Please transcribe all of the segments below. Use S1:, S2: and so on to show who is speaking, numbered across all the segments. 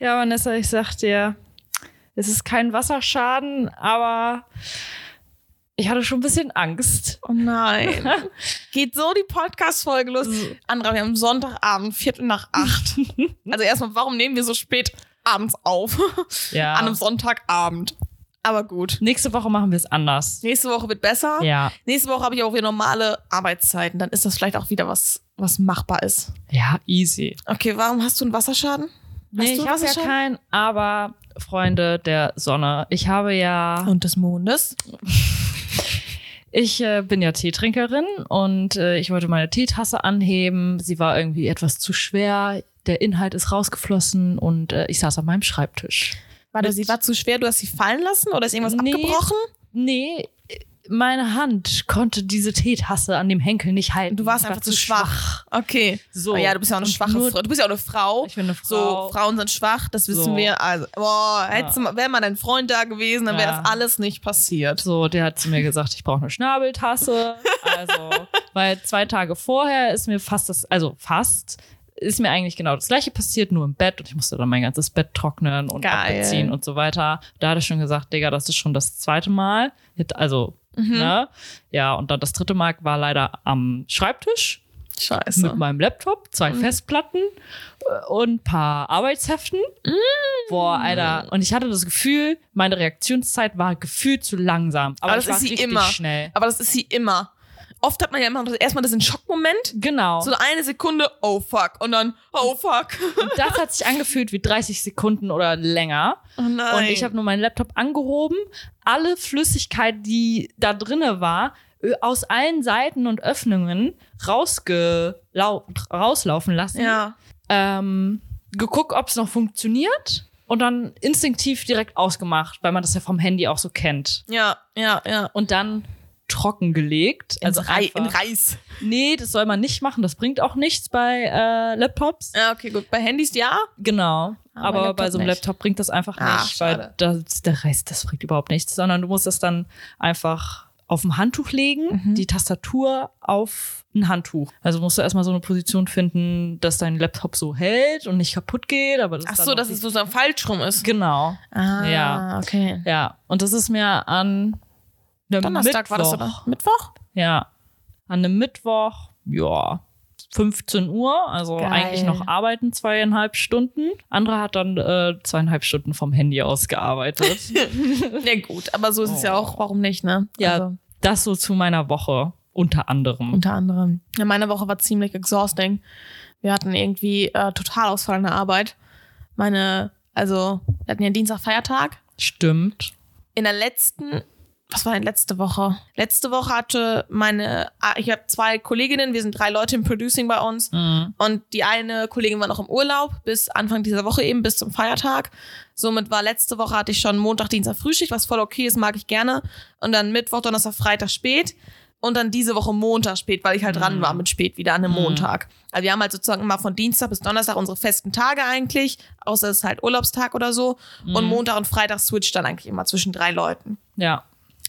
S1: Ja, Vanessa, ich sag dir, es ist kein Wasserschaden, aber ich hatte schon ein bisschen Angst.
S2: Oh nein. Geht so die Podcast-Folge los. Andra, wir haben Sonntagabend, Viertel nach acht. also erstmal, warum nehmen wir so spät abends auf?
S1: Ja.
S2: An einem Sonntagabend. Aber gut.
S1: Nächste Woche machen wir es anders.
S2: Nächste Woche wird besser.
S1: Ja.
S2: Nächste Woche habe ich auch wieder normale Arbeitszeiten. Dann ist das vielleicht auch wieder was, was machbar ist.
S1: Ja, easy.
S2: Okay, warum hast du einen Wasserschaden?
S1: Nee, ich habe ja
S2: Wasserschaden?
S1: keinen, aber Freunde der Sonne, ich habe ja,
S2: Und des Mondes.
S1: ich äh, bin ja Teetrinkerin und äh, ich wollte meine Teetasse anheben. Sie war irgendwie etwas zu schwer. Der Inhalt ist rausgeflossen und äh, ich saß an meinem Schreibtisch.
S2: Warte,
S1: Mit-
S2: sie war zu schwer, du hast sie fallen lassen oder ist irgendwas
S1: Nee.
S2: abgebrochen?
S1: Nee, meine Hand konnte diese Teetasse an dem Henkel nicht halten.
S2: Du warst
S1: Ich war
S2: einfach zu schwach. Okay.
S1: So.
S2: Oh ja, du bist ja auch eine schwache
S1: nur-
S2: Frau. Du bist ja auch eine Frau.
S1: Ich bin eine Frau.
S2: So, Frauen sind schwach, das wissen
S1: So.
S2: wir. Also, boah, mal- wäre mal dein Freund da gewesen, dann wäre
S1: Ja.
S2: das alles nicht passiert.
S1: So, der hat zu mir gesagt, ich brauche eine Schnabeltasse. Also, weil zwei Tage vorher ist mir fast das, also fast, ist mir eigentlich genau das gleiche passiert, nur im Bett und ich musste dann mein ganzes Bett trocknen und
S2: Geil.
S1: abbeziehen und so weiter. Da hatte ich schon gesagt, Digga, das ist schon das zweite Mal. Also,
S2: Mhm.
S1: ne? Ja, und dann das dritte Mal war leider am Schreibtisch
S2: Scheiße.
S1: mit meinem Laptop, zwei
S2: Mhm.
S1: Festplatten äh, und ein paar Arbeitsheften.
S2: Mhm.
S1: Boah, Alter. Und ich hatte das Gefühl, meine Reaktionszeit war gefühlt zu langsam. Aber,
S2: Aber das ist sie immer.
S1: schnell.
S2: Aber das ist sie immer. Oft hat man ja immer das- erstmal diesen Schockmoment.
S1: Genau.
S2: So eine Sekunde, oh fuck. Und dann, oh fuck.
S1: Und das hat sich angefühlt wie 30 Sekunden oder länger.
S2: Oh nein.
S1: Und ich habe nur meinen Laptop angehoben, alle Flüssigkeit, die da drinne war, aus allen Seiten und Öffnungen rauslaufen lassen.
S2: Ja.
S1: Ähm, geguckt, ob es noch funktioniert. Und dann instinktiv direkt ausgemacht, weil man das ja vom Handy auch so kennt.
S2: Ja, ja, ja.
S1: Und dann trocken gelegt.
S2: Also Rei in Reis.
S1: nee, das soll man nicht machen. Das bringt auch nichts bei äh, Laptops.
S2: Ja, okay, gut. Bei Handys ja.
S1: Genau.
S2: Aber
S1: Aber,
S2: Laptop
S1: bei so einem
S2: nicht.
S1: Laptop bringt das einfach
S2: Ach,
S1: nicht,
S2: schade.
S1: weil das, der Rest, das bringt überhaupt nichts, sondern du musst das dann einfach auf ein Handtuch legen,
S2: Mhm.
S1: die Tastatur auf ein Handtuch. Also musst du erstmal so eine Position finden, dass dein Laptop so hält und nicht kaputt geht, aber das
S2: Ach so, dass es so falsch rum ist.
S1: Genau.
S2: Ah,
S1: Ja.
S2: okay.
S1: Ja, und das ist mir an einem
S2: Donnerstag
S1: Mittwoch,
S2: war das, oder? Mittwoch?
S1: Ja, an einem Mittwoch, ja, 15 Uhr, also
S2: Geil.
S1: eigentlich noch arbeiten, zweieinhalb Stunden. Andere hat dann äh, zweieinhalb Stunden vom Handy aus gearbeitet.
S2: Ja, gut, aber so ist es ja
S1: Oh.
S2: auch, warum nicht, ne?
S1: ja,
S2: Also,
S1: das so zu meiner Woche, unter anderem.
S2: unter anderem. Ja, meine Woche war ziemlich exhausting. Wir hatten irgendwie äh, Totalausfall in der Arbeit. Meine, also, wir hatten ja Dienstag Feiertag.
S1: Stimmt.
S2: In der letzten, was war denn letzte Woche? Letzte Woche hatte meine, ah, ich habe zwei Kolleginnen, wir sind drei Leute im Producing bei uns.
S1: Mhm.
S2: Und die eine Kollegin war noch im Urlaub bis Anfang dieser Woche eben, bis zum Feiertag. Somit war letzte Woche hatte ich schon Montag, Dienstag Frühschicht, was voll okay ist, mag ich gerne. Und dann Mittwoch, Donnerstag, Freitag spät. Und dann diese Woche Montag spät, weil ich halt dran war mit spät wieder an einem
S1: Mhm.
S2: Montag. Also wir haben halt sozusagen immer von Dienstag bis Donnerstag unsere festen Tage eigentlich, außer es ist halt Urlaubstag oder so. Und Montag und Freitag switcht dann eigentlich immer zwischen drei Leuten.
S1: Ja.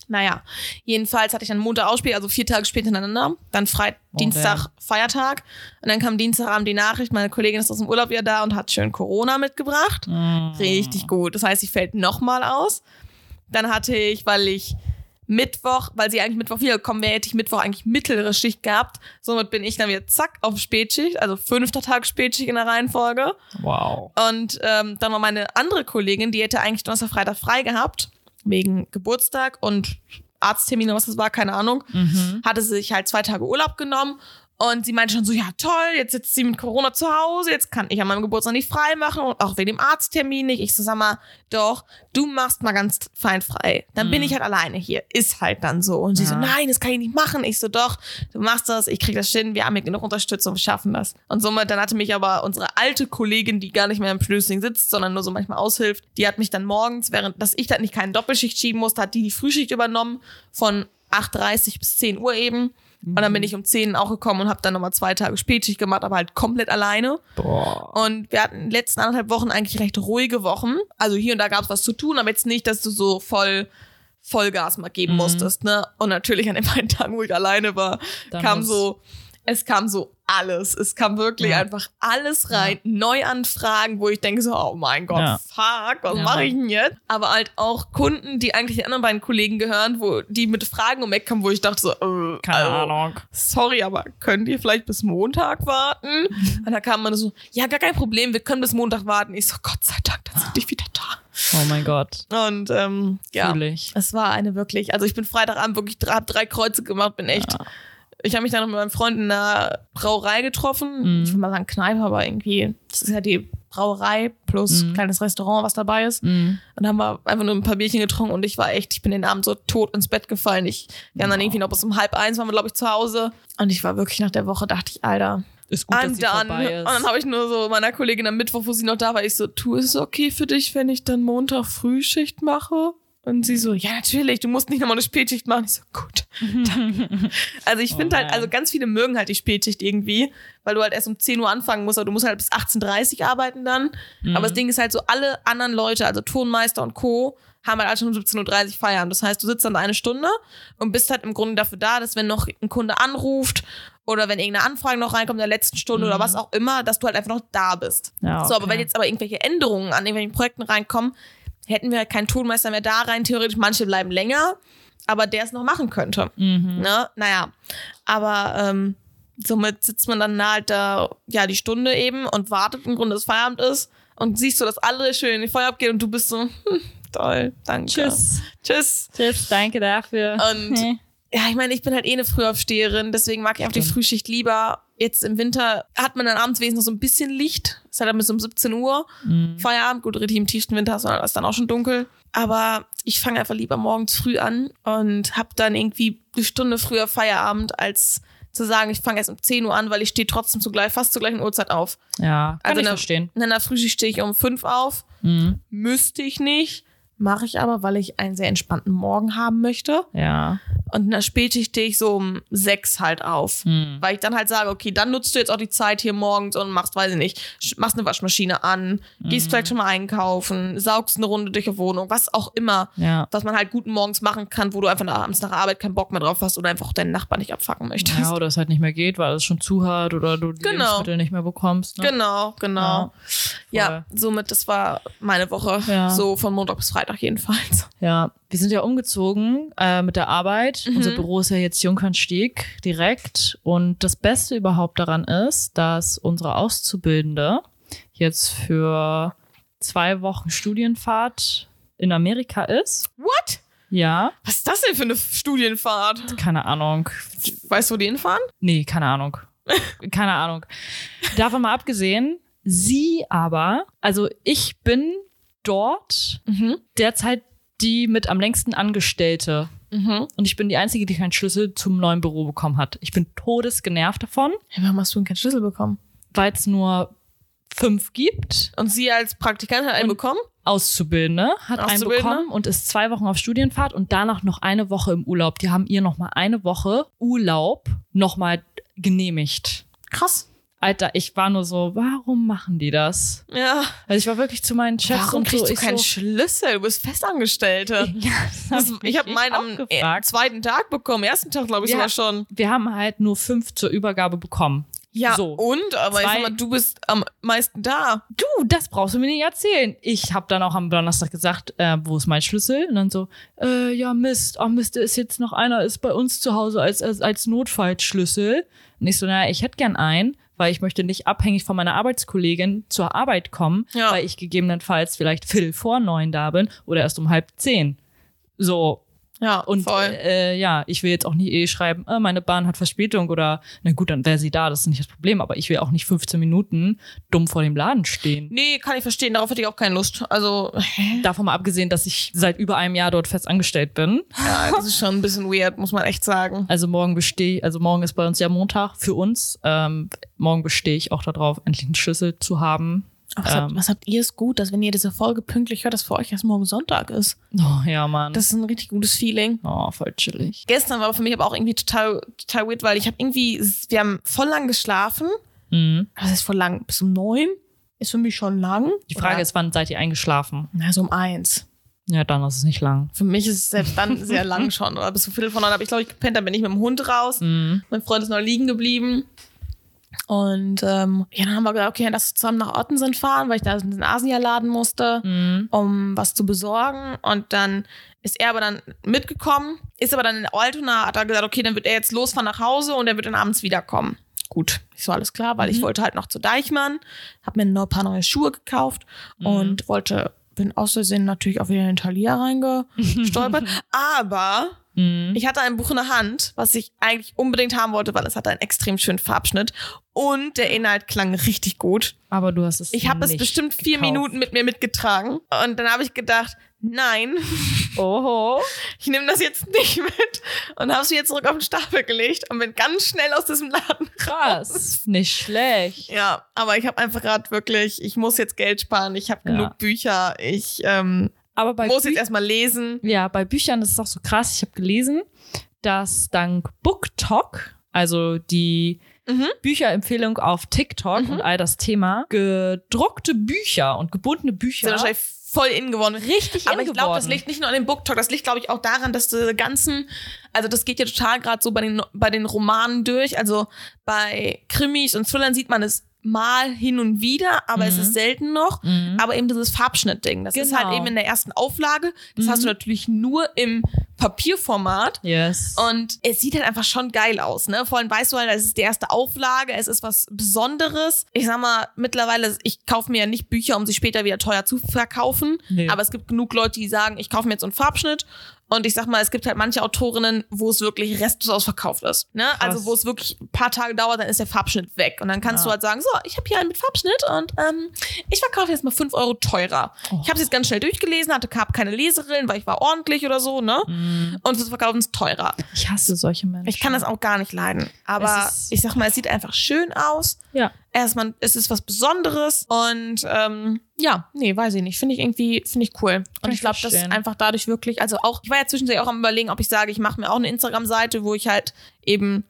S2: Naja, jedenfalls hatte ich dann Montag Ausspiel, also vier Tage später hintereinander. Dann Freit Dienstag Feiertag. Und dann kam Dienstagabend die Nachricht, meine Kollegin ist aus dem Urlaub wieder da und hat schön Corona mitgebracht.
S1: Mhm.
S2: Richtig gut. Das heißt, sie fällt nochmal aus. Dann hatte ich, weil ich Mittwoch, weil sie eigentlich Mittwoch wiedergekommen wäre, hätte ich Mittwoch eigentlich mittlere Schicht gehabt. Somit bin ich dann wieder zack auf Spätschicht, also fünfter Tag Spätschicht in der Reihenfolge.
S1: Wow.
S2: Und ähm, dann war meine andere Kollegin, die hätte eigentlich Donnerstag, Freitag frei gehabt, wegen Geburtstag und Arzttermin oder was das war, keine Ahnung.
S1: Mhm.
S2: Hatte sie sich halt zwei Tage Urlaub genommen und sie meinte schon so, ja toll, jetzt sitzt sie mit Corona zu Hause, jetzt kann ich an meinem Geburtstag nicht frei machen und auch wegen dem Arzttermin nicht. Ich so, sag mal, doch, du machst mal ganz fein frei. Dann bin ich halt alleine hier. Ist halt dann so. Und sie so,
S1: Ja.
S2: nein, das kann ich nicht machen. Ich so, doch, du machst das, ich krieg das hin, wir haben hier genug Unterstützung, wir schaffen das. Und somit, dann hatte mich aber unsere alte Kollegin, die gar nicht mehr im Producing sitzt, sondern nur so manchmal aushilft, die hat mich dann morgens, während, dass ich dann nicht keine Doppelschicht schieben musste, hat die die Frühschicht übernommen von 8.30 bis 10 Uhr eben. Und dann bin ich um 10 auch gekommen und habe dann nochmal zwei Tage Spätschicht gemacht, aber halt komplett alleine.
S1: Boah.
S2: Und wir hatten in den letzten anderthalb Wochen eigentlich recht ruhige Wochen. Also hier und da gab es was zu tun, aber jetzt nicht, dass du so voll Vollgas mal geben
S1: Mhm.
S2: musstest. Ne? Und natürlich an den beiden Tagen, wo ich alleine war,
S1: Dann
S2: kam so es kam so alles. Es kam wirklich
S1: Ja.
S2: einfach alles rein. Neuanfragen, wo ich denke so, oh mein Gott,
S1: Ja.
S2: fuck, was
S1: Ja.
S2: mache ich denn jetzt? Aber halt auch Kunden, die eigentlich den anderen beiden Kollegen gehören, wo die mit Fragen um Eck kamen, wo ich dachte so, äh,
S1: Keine
S2: also,
S1: Ahnung.
S2: sorry, aber könnt ihr vielleicht bis Montag warten? Und da kam man so, ja, gar kein Problem, wir können bis Montag warten. Ich so, Gott sei Dank, dann sind die wieder da.
S1: Oh mein Gott.
S2: Und ähm, ja,
S1: Fühl ich.
S2: es war eine wirklich, also ich bin Freitagabend wirklich hab drei Kreuze gemacht, bin echt. Ich habe mich dann noch mit meinem Freund in einer Brauerei getroffen.
S1: Mhm.
S2: Ich will mal sagen Kneipe, aber irgendwie, das ist ja die Brauerei plus
S1: Mhm.
S2: kleines Restaurant, was dabei ist.
S1: Mhm.
S2: Und haben wir einfach nur ein paar Bierchen getrunken und ich war echt, ich bin den Abend so tot ins Bett gefallen. Ich, wir haben dann irgendwie noch bis um halb eins waren wir, glaube ich, zu Hause. Und ich war wirklich nach der Woche, dachte ich, Alter,
S1: Ist gut,
S2: I'm
S1: dass sie
S2: done.
S1: vorbei ist.
S2: Und dann habe ich nur so meiner Kollegin am Mittwoch, wo sie noch da war, ich so, tu, ist es okay für dich, wenn ich dann Montag Frühschicht mache? Und sie so, ja, natürlich, du musst nicht nochmal eine Spätschicht machen. Ich so, gut. danke. also ich
S1: Oh
S2: finde halt,
S1: man.
S2: also ganz viele mögen halt die Spätschicht irgendwie, weil du halt erst um 10 Uhr anfangen musst, aber du musst halt bis 18.30 Uhr arbeiten dann.
S1: Mhm.
S2: Aber das Ding ist halt so, alle anderen Leute, also Tonmeister und Co., haben halt alle schon um 17.30 Uhr Feierabend. Das heißt, du sitzt dann da eine Stunde und bist halt im Grunde dafür da, dass wenn noch ein Kunde anruft oder wenn irgendeine Anfrage noch reinkommt in der letzten Stunde oder
S1: Mhm.
S2: was auch immer, dass du halt einfach noch da bist.
S1: Ja,
S2: So, aber
S1: okay.
S2: wenn jetzt aber irgendwelche Änderungen an irgendwelchen Projekten reinkommen, hätten wir halt keinen Tonmeister mehr da rein. Theoretisch, manche bleiben länger, aber der es noch machen könnte.
S1: Mhm.
S2: Ne? Naja, aber ähm, somit sitzt man dann halt da, ja, die Stunde eben und wartet im Grunde, dass Feierabend ist und siehst so, dass alle schön in die Feuer abgehen und du bist so, hm, toll, danke.
S1: Tschüss.
S2: Tschüss.
S1: Tschüss, danke dafür.
S2: Und
S1: Nee.
S2: ja, ich meine, ich bin halt eh eine Frühaufsteherin, deswegen mag ich auch die. Frühschicht lieber. Jetzt im Winter hat man dann abends wenigstens noch so ein bisschen Licht. Ist halt dann bis um 17 Uhr.
S1: Mhm.
S2: Feierabend, gut, richtig im tiefsten Winter ist es dann auch schon dunkel. Aber ich fange einfach lieber morgens früh an und hab dann irgendwie eine Stunde früher Feierabend, als zu sagen, ich fange erst um 10 Uhr an, weil ich stehe trotzdem zugleich, fast zur gleichen Uhrzeit auf.
S1: Ja, kann
S2: Also
S1: ich
S2: ne-
S1: verstehen.
S2: In einer Frühschicht stehe ich um 5 auf.
S1: Mhm.
S2: Müsste ich nicht. Mache ich aber, weil ich einen sehr entspannten Morgen haben möchte.
S1: Ja.
S2: Und Spätschicht stehe ich so um sechs halt auf.
S1: Mhm.
S2: Weil ich dann halt sage, okay, dann nutzt du jetzt auch die Zeit hier morgens und machst, weiß ich nicht, machst eine Waschmaschine an, gehst
S1: Mhm.
S2: vielleicht schon mal einkaufen, saugst eine Runde durch die Wohnung, was auch immer,
S1: Ja.
S2: was man halt guten Morgens machen kann, wo du einfach nach, abends nach Arbeit keinen Bock mehr drauf hast oder einfach auch deinen Nachbarn nicht abfacken möchtest.
S1: Ja, oder es halt nicht mehr geht, weil es schon zu hart oder du die
S2: Genau.
S1: Lebensmittel nicht mehr bekommst. Ne?
S2: Genau, genau. Ja, somit, das war meine Woche.
S1: Ja.
S2: So von Montag bis Freitag jedenfalls.
S1: Ja, wir sind ja umgezogen äh, mit der Arbeit.
S2: Mhm.
S1: Unser Büro ist ja jetzt Jungfernstieg direkt. Und das Beste überhaupt daran ist, dass unsere Auszubildende jetzt für zwei Wochen Studienfahrt in Amerika ist.
S2: What?
S1: Ja,
S2: Was ist das denn für eine Studienfahrt?
S1: keine Ahnung.
S2: Weißt du, wo die hinfahren?
S1: Nee, keine Ahnung. keine Ahnung. Davon mal abgesehen, sie aber, also ich bin dort
S2: Mhm.
S1: derzeit die mit am längsten Angestellte
S2: Mhm.
S1: Und ich bin die Einzige, die keinen Schlüssel zum neuen Büro bekommen hat. Ich bin todesgenervt davon,
S2: Hey, warum hast du denn keinen Schlüssel bekommen?
S1: weil es nur fünf gibt.
S2: Und sie als Praktikant hat einen
S1: Und-
S2: bekommen?
S1: Auszubildende hat einen bekommen und ist zwei Wochen auf Studienfahrt und danach noch eine Woche im Urlaub. Die haben ihr noch mal eine Woche Urlaub noch mal genehmigt.
S2: Krass.
S1: Alter, ich war nur so, warum machen die das?
S2: Ja.
S1: Also ich war wirklich zu meinen Chefs
S2: Warum
S1: und
S2: kriegst
S1: so,
S2: du
S1: ich
S2: keinen
S1: so,
S2: Schlüssel? Du bist Festangestellte.
S1: ja, das hab
S2: ich habe meinen am äh,
S1: gefragt.
S2: zweiten Tag bekommen, ersten Tag glaube ich
S1: Ja.
S2: sogar schon.
S1: Wir haben halt nur fünf zur Übergabe bekommen.
S2: Ja,
S1: So.
S2: und? Aber ich
S1: Zwei-
S2: sag mal, du bist am meisten da.
S1: du, das brauchst du mir nicht erzählen. Ich habe dann auch am Donnerstag gesagt, äh, wo ist mein Schlüssel? Und dann so, äh, ja Mist, oh Mist, ist jetzt noch einer, ist bei uns zu Hause als, als, als Notfallschlüssel. Und ich so, naja, ich hätte gern einen, weil ich möchte nicht abhängig von meiner Arbeitskollegin zur Arbeit kommen,
S2: Ja.
S1: weil ich gegebenenfalls vielleicht Viertel vor neun da bin oder erst um halb zehn. So,
S2: Ja,
S1: und
S2: voll.
S1: äh, ja, ich will jetzt auch nicht eh schreiben, äh, meine Bahn hat Verspätung oder, na gut, dann wäre sie da, das ist nicht das Problem, aber ich will auch nicht 15 Minuten dumm vor dem Laden stehen.
S2: nee, kann ich verstehen. Darauf hätte ich auch keine Lust. Also, hä?
S1: Davon mal abgesehen, dass ich seit über einem Jahr dort fest angestellt bin.
S2: ja, das ist schon ein bisschen weird, muss man echt sagen.
S1: Also morgen bestehe, also morgen ist bei uns ja Montag für uns. Ähm, morgen bestehe ich auch darauf, endlich einen Schlüssel zu haben.
S2: Was, habt,
S1: Ähm.
S2: was habt ihr es gut, dass wenn ihr diese Folge pünktlich hört, dass für euch erst morgen Sonntag ist?
S1: Oh ja, Mann.
S2: Das ist ein richtig gutes Feeling.
S1: oh, voll chillig.
S2: Gestern war für mich aber auch irgendwie total, total weird, weil ich habe irgendwie, wir haben voll lang geschlafen.
S1: Mhm.
S2: Was ist voll lang? Bis um neun? Ist für mich schon lang.
S1: Die Frage
S2: Oder?
S1: ist, wann seid ihr eingeschlafen?
S2: Na, so um eins.
S1: Ja, dann ist es nicht lang.
S2: Für mich ist es selbst dann sehr lang schon. Oder bis zu Viertel von neun habe ich, glaube ich, gepennt. Dann bin ich mit dem Hund raus.
S1: Mhm.
S2: Mein Freund ist noch liegen geblieben. Und ähm, ja, dann haben wir gesagt, okay, lass uns zusammen nach Ottensen fahren, weil ich da in den Asialaden musste,
S1: Mhm.
S2: um was zu besorgen. Und dann ist er aber dann mitgekommen, ist aber dann in Altona, hat er gesagt, okay, dann wird er jetzt losfahren nach Hause und er wird dann abends wiederkommen. Gut, ist so alles klar, weil ich
S1: Mhm.
S2: wollte halt noch zu Deichmann, habe mir ein paar neue Schuhe gekauft
S1: Mhm.
S2: und wollte, bin aus Versehen natürlich auch wieder in den Thalia reingestolpert. aber
S1: Mhm.
S2: ich hatte ein Buch in der Hand, was ich eigentlich unbedingt haben wollte, weil es hatte einen extrem schönen Farbschnitt und der Inhalt klang richtig gut.
S1: Aber du hast es
S2: Ich habe es bestimmt vier
S1: gekauft.
S2: Minuten mit mir mitgetragen und dann habe ich gedacht, nein,
S1: Oho.
S2: ich nehme das jetzt nicht mit und habe es wieder zurück auf den Stapel gelegt und bin ganz schnell aus diesem Laden raus.
S1: Krass. Nicht schlecht.
S2: Ja, aber ich habe einfach gerade wirklich, ich muss jetzt Geld sparen, ich habe
S1: Ja.
S2: genug Bücher, ich ähm,
S1: Aber bei
S2: muss
S1: Bü-
S2: jetzt erstmal lesen.
S1: Ja, bei Büchern ist es auch so krass. Ich habe gelesen, dass dank BookTok, also die
S2: Mhm.
S1: Bücherempfehlung auf TikTok
S2: Mhm.
S1: und all das Thema, gedruckte Bücher und gebundene
S2: Sind
S1: Bücher
S2: wahrscheinlich voll in geworden.
S1: richtig
S2: Aber
S1: in
S2: ich glaube, das liegt nicht nur an dem BookTok, das liegt, glaube ich, auch daran, dass diese ganzen, also das geht ja total gerade so bei den, bei den Romanen durch. Also bei Krimis und Thrillern sieht man es mal hin und wieder, aber es
S1: Mhm.
S2: ist selten noch.
S1: Mhm.
S2: Aber eben dieses Farbschnittding, das ist
S1: Genau.
S2: halt eben in der ersten Auflage. Das
S1: Mhm.
S2: hast du natürlich nur im Papierformat.
S1: Yes.
S2: Und es sieht halt einfach schon geil aus, ne? Vor allem weißt du halt, es ist die erste Auflage, es ist was Besonderes. Ich sag mal, mittlerweile, ich kaufe mir ja nicht Bücher, um sie später wieder teuer zu verkaufen.
S1: Nee.
S2: Aber es gibt genug Leute, die sagen, ich kaufe mir jetzt so einen Farbschnitt. Und ich sag mal, es gibt halt manche Autorinnen, wo es wirklich restlos ausverkauft ist. Ne? Also wo es wirklich ein paar Tage dauert, dann ist der Farbschnitt weg. Und dann kannst
S1: Ja.
S2: du halt sagen, so, ich habe hier einen mit Farbschnitt und ähm, ich verkaufe jetzt mal 5 Euro teurer.
S1: Oh.
S2: Ich habe es jetzt ganz schnell durchgelesen, hatte hab keine Leserillen, weil ich war ordentlich oder so, ne?
S1: Mhm.
S2: Und wir verkaufen es teurer.
S1: Ich hasse solche Menschen.
S2: Ich kann das auch gar nicht leiden. Aber ich sag mal, es sieht einfach schön aus.
S1: Ja.
S2: Erstmal, es ist was Besonderes und ähm, ja, nee, weiß ich nicht. Finde ich irgendwie, finde ich cool. Und ich
S1: ich
S2: glaube, das ist einfach dadurch wirklich, also auch, ich war ja zwischendurch auch am überlegen, ob ich sage, ich mache mir auch eine Instagram-Seite, wo ich halt eben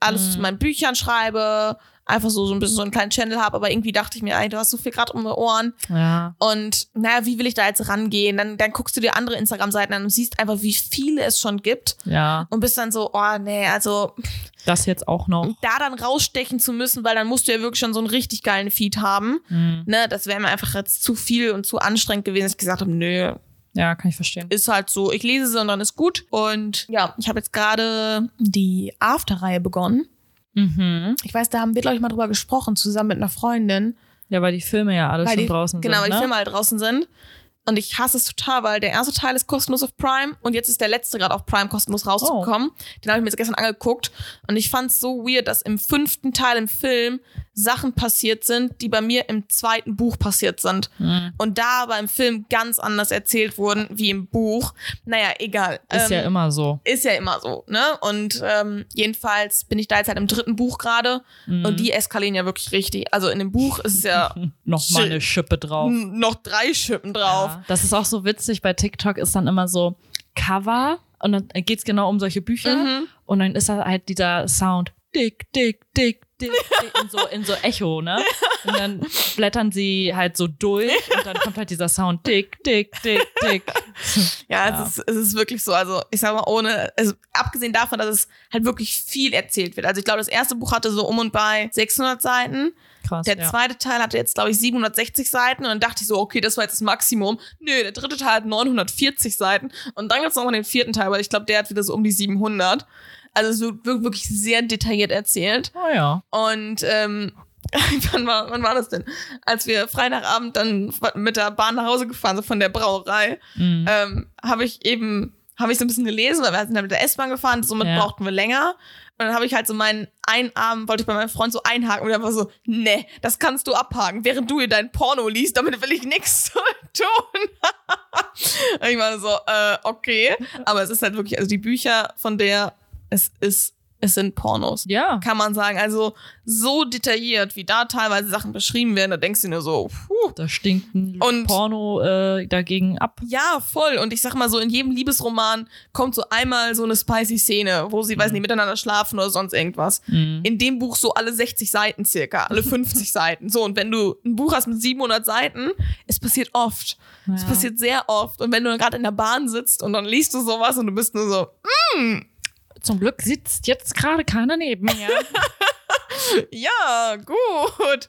S2: alles
S1: Mhm.
S2: zu meinen Büchern schreibe, einfach so, so ein bisschen so einen kleinen Channel habe, aber irgendwie dachte ich mir, ey, du hast so viel gerade um die Ohren.
S1: Ja.
S2: Und naja, wie will ich da jetzt rangehen? Dann, dann guckst du dir andere Instagram-Seiten an und siehst einfach, wie viele es schon gibt.
S1: Ja.
S2: Und bist dann so, oh nee, also
S1: Das jetzt auch noch.
S2: da dann rausstechen zu müssen, weil dann musst du ja wirklich schon so einen richtig geilen Feed haben.
S1: Mhm.
S2: Ne, das wäre mir einfach jetzt zu viel und zu anstrengend gewesen, dass ich gesagt habe, nö,
S1: Ja, kann ich verstehen.
S2: ist halt so, ich lese sie und dann ist gut. Und ja, ich habe jetzt gerade die After-Reihe begonnen.
S1: Mhm.
S2: Ich weiß, da haben wir, glaube ich, mal drüber gesprochen, zusammen mit einer Freundin.
S1: Ja, weil die Filme ja alle
S2: weil
S1: schon
S2: die,
S1: draußen
S2: genau,
S1: sind.
S2: weil die
S1: ne?
S2: Filme halt draußen sind. Und ich hasse es total, weil der erste Teil ist kostenlos auf Prime und jetzt ist der letzte gerade auf Prime kostenlos rausgekommen.
S1: Oh.
S2: Den habe ich mir jetzt gestern angeguckt und ich fand es so weird, dass im fünften Teil im Film Sachen passiert sind, die bei mir im zweiten Buch passiert sind.
S1: Mhm.
S2: Und da aber im Film ganz anders erzählt wurden wie im Buch. Naja, egal.
S1: Ist ja
S2: Ähm,
S1: immer so.
S2: ist ja immer so, ne? Und ähm, jedenfalls bin ich da jetzt halt im dritten Buch gerade
S1: Mhm.
S2: und die eskalieren ja wirklich richtig. Also in dem Buch ist es ja
S1: Noch mal eine Schippe drauf.
S2: noch drei Schippen drauf.
S1: Ja, das ist auch so witzig. Bei TikTok ist dann immer so Cover und dann geht's genau um solche Bücher
S2: Mhm.
S1: und dann ist da halt dieser Sound dick, dick, dick, dick, dick in so, in so Echo, ne? Und dann blättern sie halt so durch und dann kommt halt dieser Sound dick, dick, dick, dick.
S2: Ja,
S1: Ja.
S2: Es, ist, es ist wirklich so. Also ich sag mal, ohne, also abgesehen davon, dass es halt wirklich viel erzählt wird. Also ich glaube, das erste Buch hatte so um und bei 600 Seiten.
S1: Krass.
S2: Der
S1: ja.
S2: zweite Teil hatte jetzt, glaube ich, 760 Seiten. Und dann dachte ich so, okay, das war jetzt das Maximum. Nö, der dritte Teil hat 940 Seiten. Und dann gibt's noch mal den vierten Teil, weil ich glaube, der hat wieder so um die 700. Also es wird wirklich sehr detailliert erzählt.
S1: Oh ja.
S2: Und ähm, wann, war, wann war das denn? Als wir Freitagabend dann mit der Bahn nach Hause gefahren sind von der Brauerei,
S1: Mhm.
S2: ähm, habe ich eben, habe ich so ein bisschen gelesen, weil wir sind dann mit der S-Bahn gefahren, somit
S1: Ja.
S2: brauchten wir länger. Und dann habe ich halt so meinen einen Abend, wollte ich bei meinem Freund so einhaken und er war so, nee, das kannst du abhaken, während du hier dein Porno liest, damit will ich nichts zu tun. und ich war so, äh, okay. Aber es ist halt wirklich, also die Bücher von der, es ist es sind Pornos.
S1: Ja.
S2: Kann man sagen. Also so detailliert, wie da teilweise Sachen beschrieben werden, da denkst du nur so, puh.
S1: Da stinkt ein
S2: Und-
S1: Porno äh, dagegen ab.
S2: Ja, voll. Und ich sag mal so, in jedem Liebesroman kommt so einmal so eine spicy Szene, wo sie, weiß nicht, miteinander schlafen oder sonst irgendwas.
S1: Mhm.
S2: In dem Buch so alle 60 Seiten circa, alle 50 Seiten. So, und wenn du ein Buch hast mit 700 Seiten, es passiert oft. Es
S1: Ja.
S2: passiert sehr oft. Und wenn du gerade in der Bahn sitzt und dann liest du sowas und du bist nur so,
S1: Zum Glück sitzt jetzt gerade keiner neben mir.
S2: ja, gut.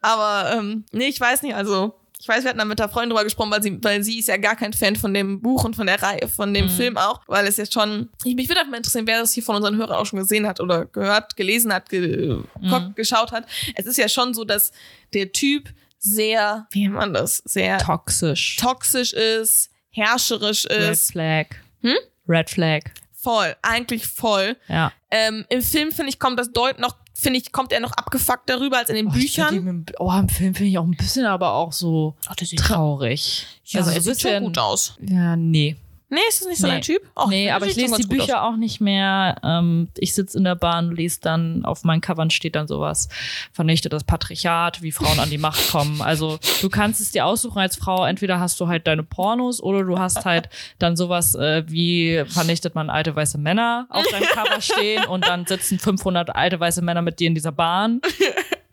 S2: Aber ähm, nee, ich weiß nicht, also ich weiß, wir hatten da mit der Freundin drüber gesprochen, weil sie, weil sie ist ja gar kein Fan von dem Buch und von der Reihe, von dem Film auch, weil es jetzt schon, ich, mich würde einfach mal interessieren, wer das hier von unseren Hörern auch schon gesehen hat oder gehört, gelesen hat, ge, geschaut hat. Es ist ja schon so, dass der Typ sehr, wie nennt man das, sehr
S1: Toxisch.
S2: toxisch ist, herrscherisch
S1: Red
S2: ist,
S1: Flag.
S2: Hm?
S1: Red Flag.
S2: Voll, eigentlich voll.
S1: Ja.
S2: Ähm, Im Film, finde ich, kommt das Deut noch, finde ich, kommt er noch abgefuckt darüber als in den
S1: Oh,
S2: Büchern.
S1: im, oh, im Film finde ich auch ein bisschen, aber auch so traurig.
S2: Ja,
S1: also
S2: er sieht schon gut aus.
S1: Ja, nee.
S2: Nee, ist das nicht so
S1: Nee.
S2: dein Typ? Och,
S1: nee, aber ich lese die Bücher auch nicht mehr. Ähm, ich sitze in der Bahn, lese dann, auf meinen Covern steht dann sowas, vernichtet das Patriarchat, wie Frauen an die Macht kommen. Also du kannst es dir aussuchen als Frau, entweder hast du halt deine Pornos oder du hast halt dann sowas äh, wie vernichtet man alte weiße Männer auf deinem Cover stehen und dann sitzen 500 alte weiße Männer mit dir in dieser Bahn.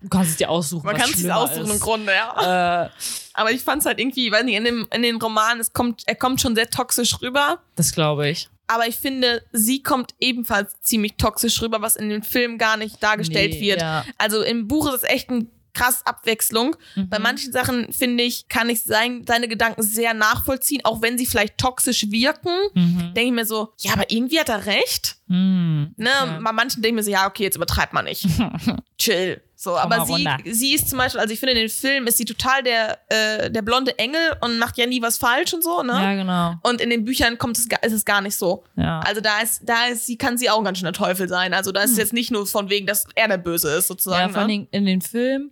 S1: Du kannst es dir aussuchen,
S2: Man kann es sich aussuchen im
S1: ist.
S2: Grunde, ja.
S1: Äh,
S2: Aber ich fand es halt irgendwie, weiß nicht, in, dem, in den Romanen, es kommt, er kommt schon sehr toxisch rüber.
S1: das glaube ich.
S2: Aber ich finde, sie kommt ebenfalls ziemlich toxisch rüber, was in dem Film gar nicht dargestellt
S1: Nee,
S2: wird.
S1: ja.
S2: Also im Buch ist es echt ein krass Abwechslung.
S1: Mhm.
S2: Bei manchen Sachen, finde ich, kann ich sein, seine Gedanken sehr nachvollziehen, auch wenn sie vielleicht toxisch wirken.
S1: Mhm.
S2: Denke ich mir so, ja, aber irgendwie hat er recht.
S1: Mhm.
S2: Ne?
S1: Okay.
S2: Bei manchen denke ich mir so, ja, okay, jetzt übertreibt man nicht. Chill. So,
S1: Komm
S2: aber sie, sie ist zum Beispiel, also ich finde, in den Film ist sie total der, äh, der blonde Engel und macht ja nie was falsch und so, ne?
S1: Ja, genau.
S2: Und in den Büchern kommt es, ist es gar nicht so.
S1: Ja.
S2: Also da ist, da ist, sie kann sie auch ganz schön der Teufel sein. Also da ist es jetzt nicht nur von wegen, dass er der Böse ist,
S1: Hm. Ja,
S2: sozusagen.
S1: vor allen
S2: ne?
S1: In den Filmen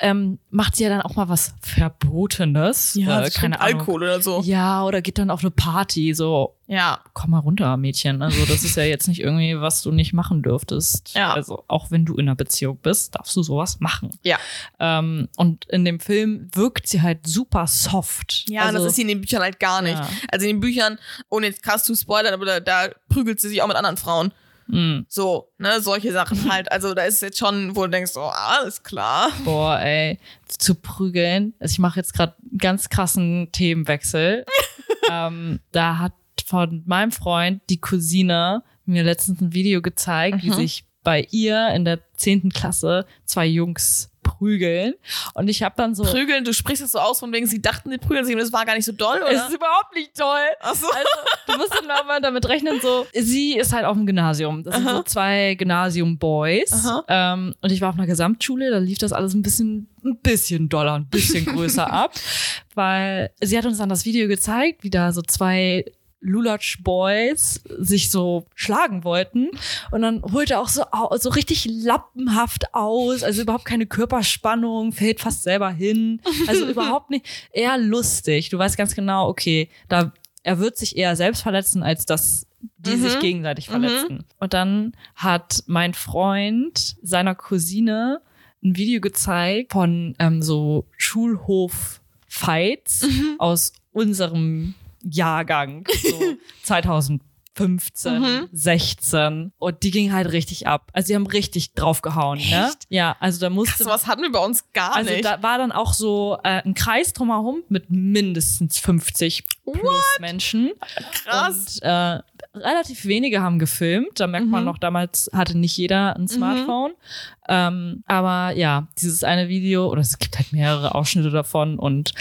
S1: ähm, macht sie ja dann auch mal was Verbotenes.
S2: Ja,
S1: äh, keine Ahnung.
S2: Alkohol oder so.
S1: Ja, oder geht dann auf eine Party, so,
S2: Ja.
S1: komm mal runter, Mädchen. Also, das ist ja jetzt nicht irgendwie, was du nicht machen dürftest.
S2: Ja.
S1: Also, auch wenn du in einer Beziehung bist, darfst du sowas machen.
S2: Ja.
S1: Ähm, und in dem Film wirkt sie halt super soft.
S2: Ja,
S1: also,
S2: das ist sie in den Büchern halt gar nicht.
S1: Ja.
S2: Also in den Büchern, ohne jetzt krass zu spoilern, aber da, da prügelt sie sich auch mit anderen Frauen.
S1: Mh,
S2: So, ne, solche Sachen halt. Also da ist jetzt schon, wo du denkst, oh, alles klar.
S1: Boah, ey, zu prügeln. Also ich mache jetzt gerade einen ganz krassen Themenwechsel. ähm, da hat von meinem Freund die Cousine mir letztens ein Video gezeigt, wie
S2: Mhm.
S1: sich bei ihr in der zehnten Klasse zwei Jungs prügeln. Und ich habe dann so.
S2: Prügeln, du sprichst es so aus, von wegen, sie dachten, die prügeln sich und das war gar nicht so doll,
S1: es
S2: oder?
S1: ist überhaupt nicht toll.
S2: Ach so.
S1: Also, du musst dann mal damit rechnen, so, sie ist halt auf dem Gymnasium. Das sind
S2: Aha.
S1: so zwei Gymnasium-Boys. Ähm, und ich war auf einer Gesamtschule, da lief das alles ein bisschen, ein bisschen doller, ein bisschen größer ab. Weil sie hat uns dann das Video gezeigt, wie da so zwei Lulatsch Boys sich so schlagen wollten und dann holt er auch so so richtig lappenhaft aus, also überhaupt keine Körperspannung, fällt fast selber hin, also überhaupt nicht, eher lustig. Du weißt ganz genau, okay, da er wird sich eher selbst verletzen, als dass die
S2: Mhm.
S1: sich gegenseitig
S2: Mhm.
S1: verletzen. Und dann hat mein Freund seiner Cousine ein Video gezeigt von ähm, so Schulhof-Fights
S2: Mhm.
S1: aus unserem Jahrgang, so 2015,
S2: Mhm.
S1: 16. Und die ging halt richtig ab. Also die haben richtig draufgehauen, ne?
S2: Echt?
S1: Ja, also da musste
S2: Sowas hatten wir bei uns gar
S1: also
S2: nicht.
S1: da war dann auch so äh, ein Kreis drumherum mit mindestens 50 plus Menschen.
S2: Krass.
S1: Und äh, relativ wenige haben gefilmt. Da merkt man
S2: Mhm.
S1: noch, damals hatte nicht jeder ein Smartphone. Ähm, aber ja, dieses eine Video, oder es gibt halt mehrere Ausschnitte davon. Und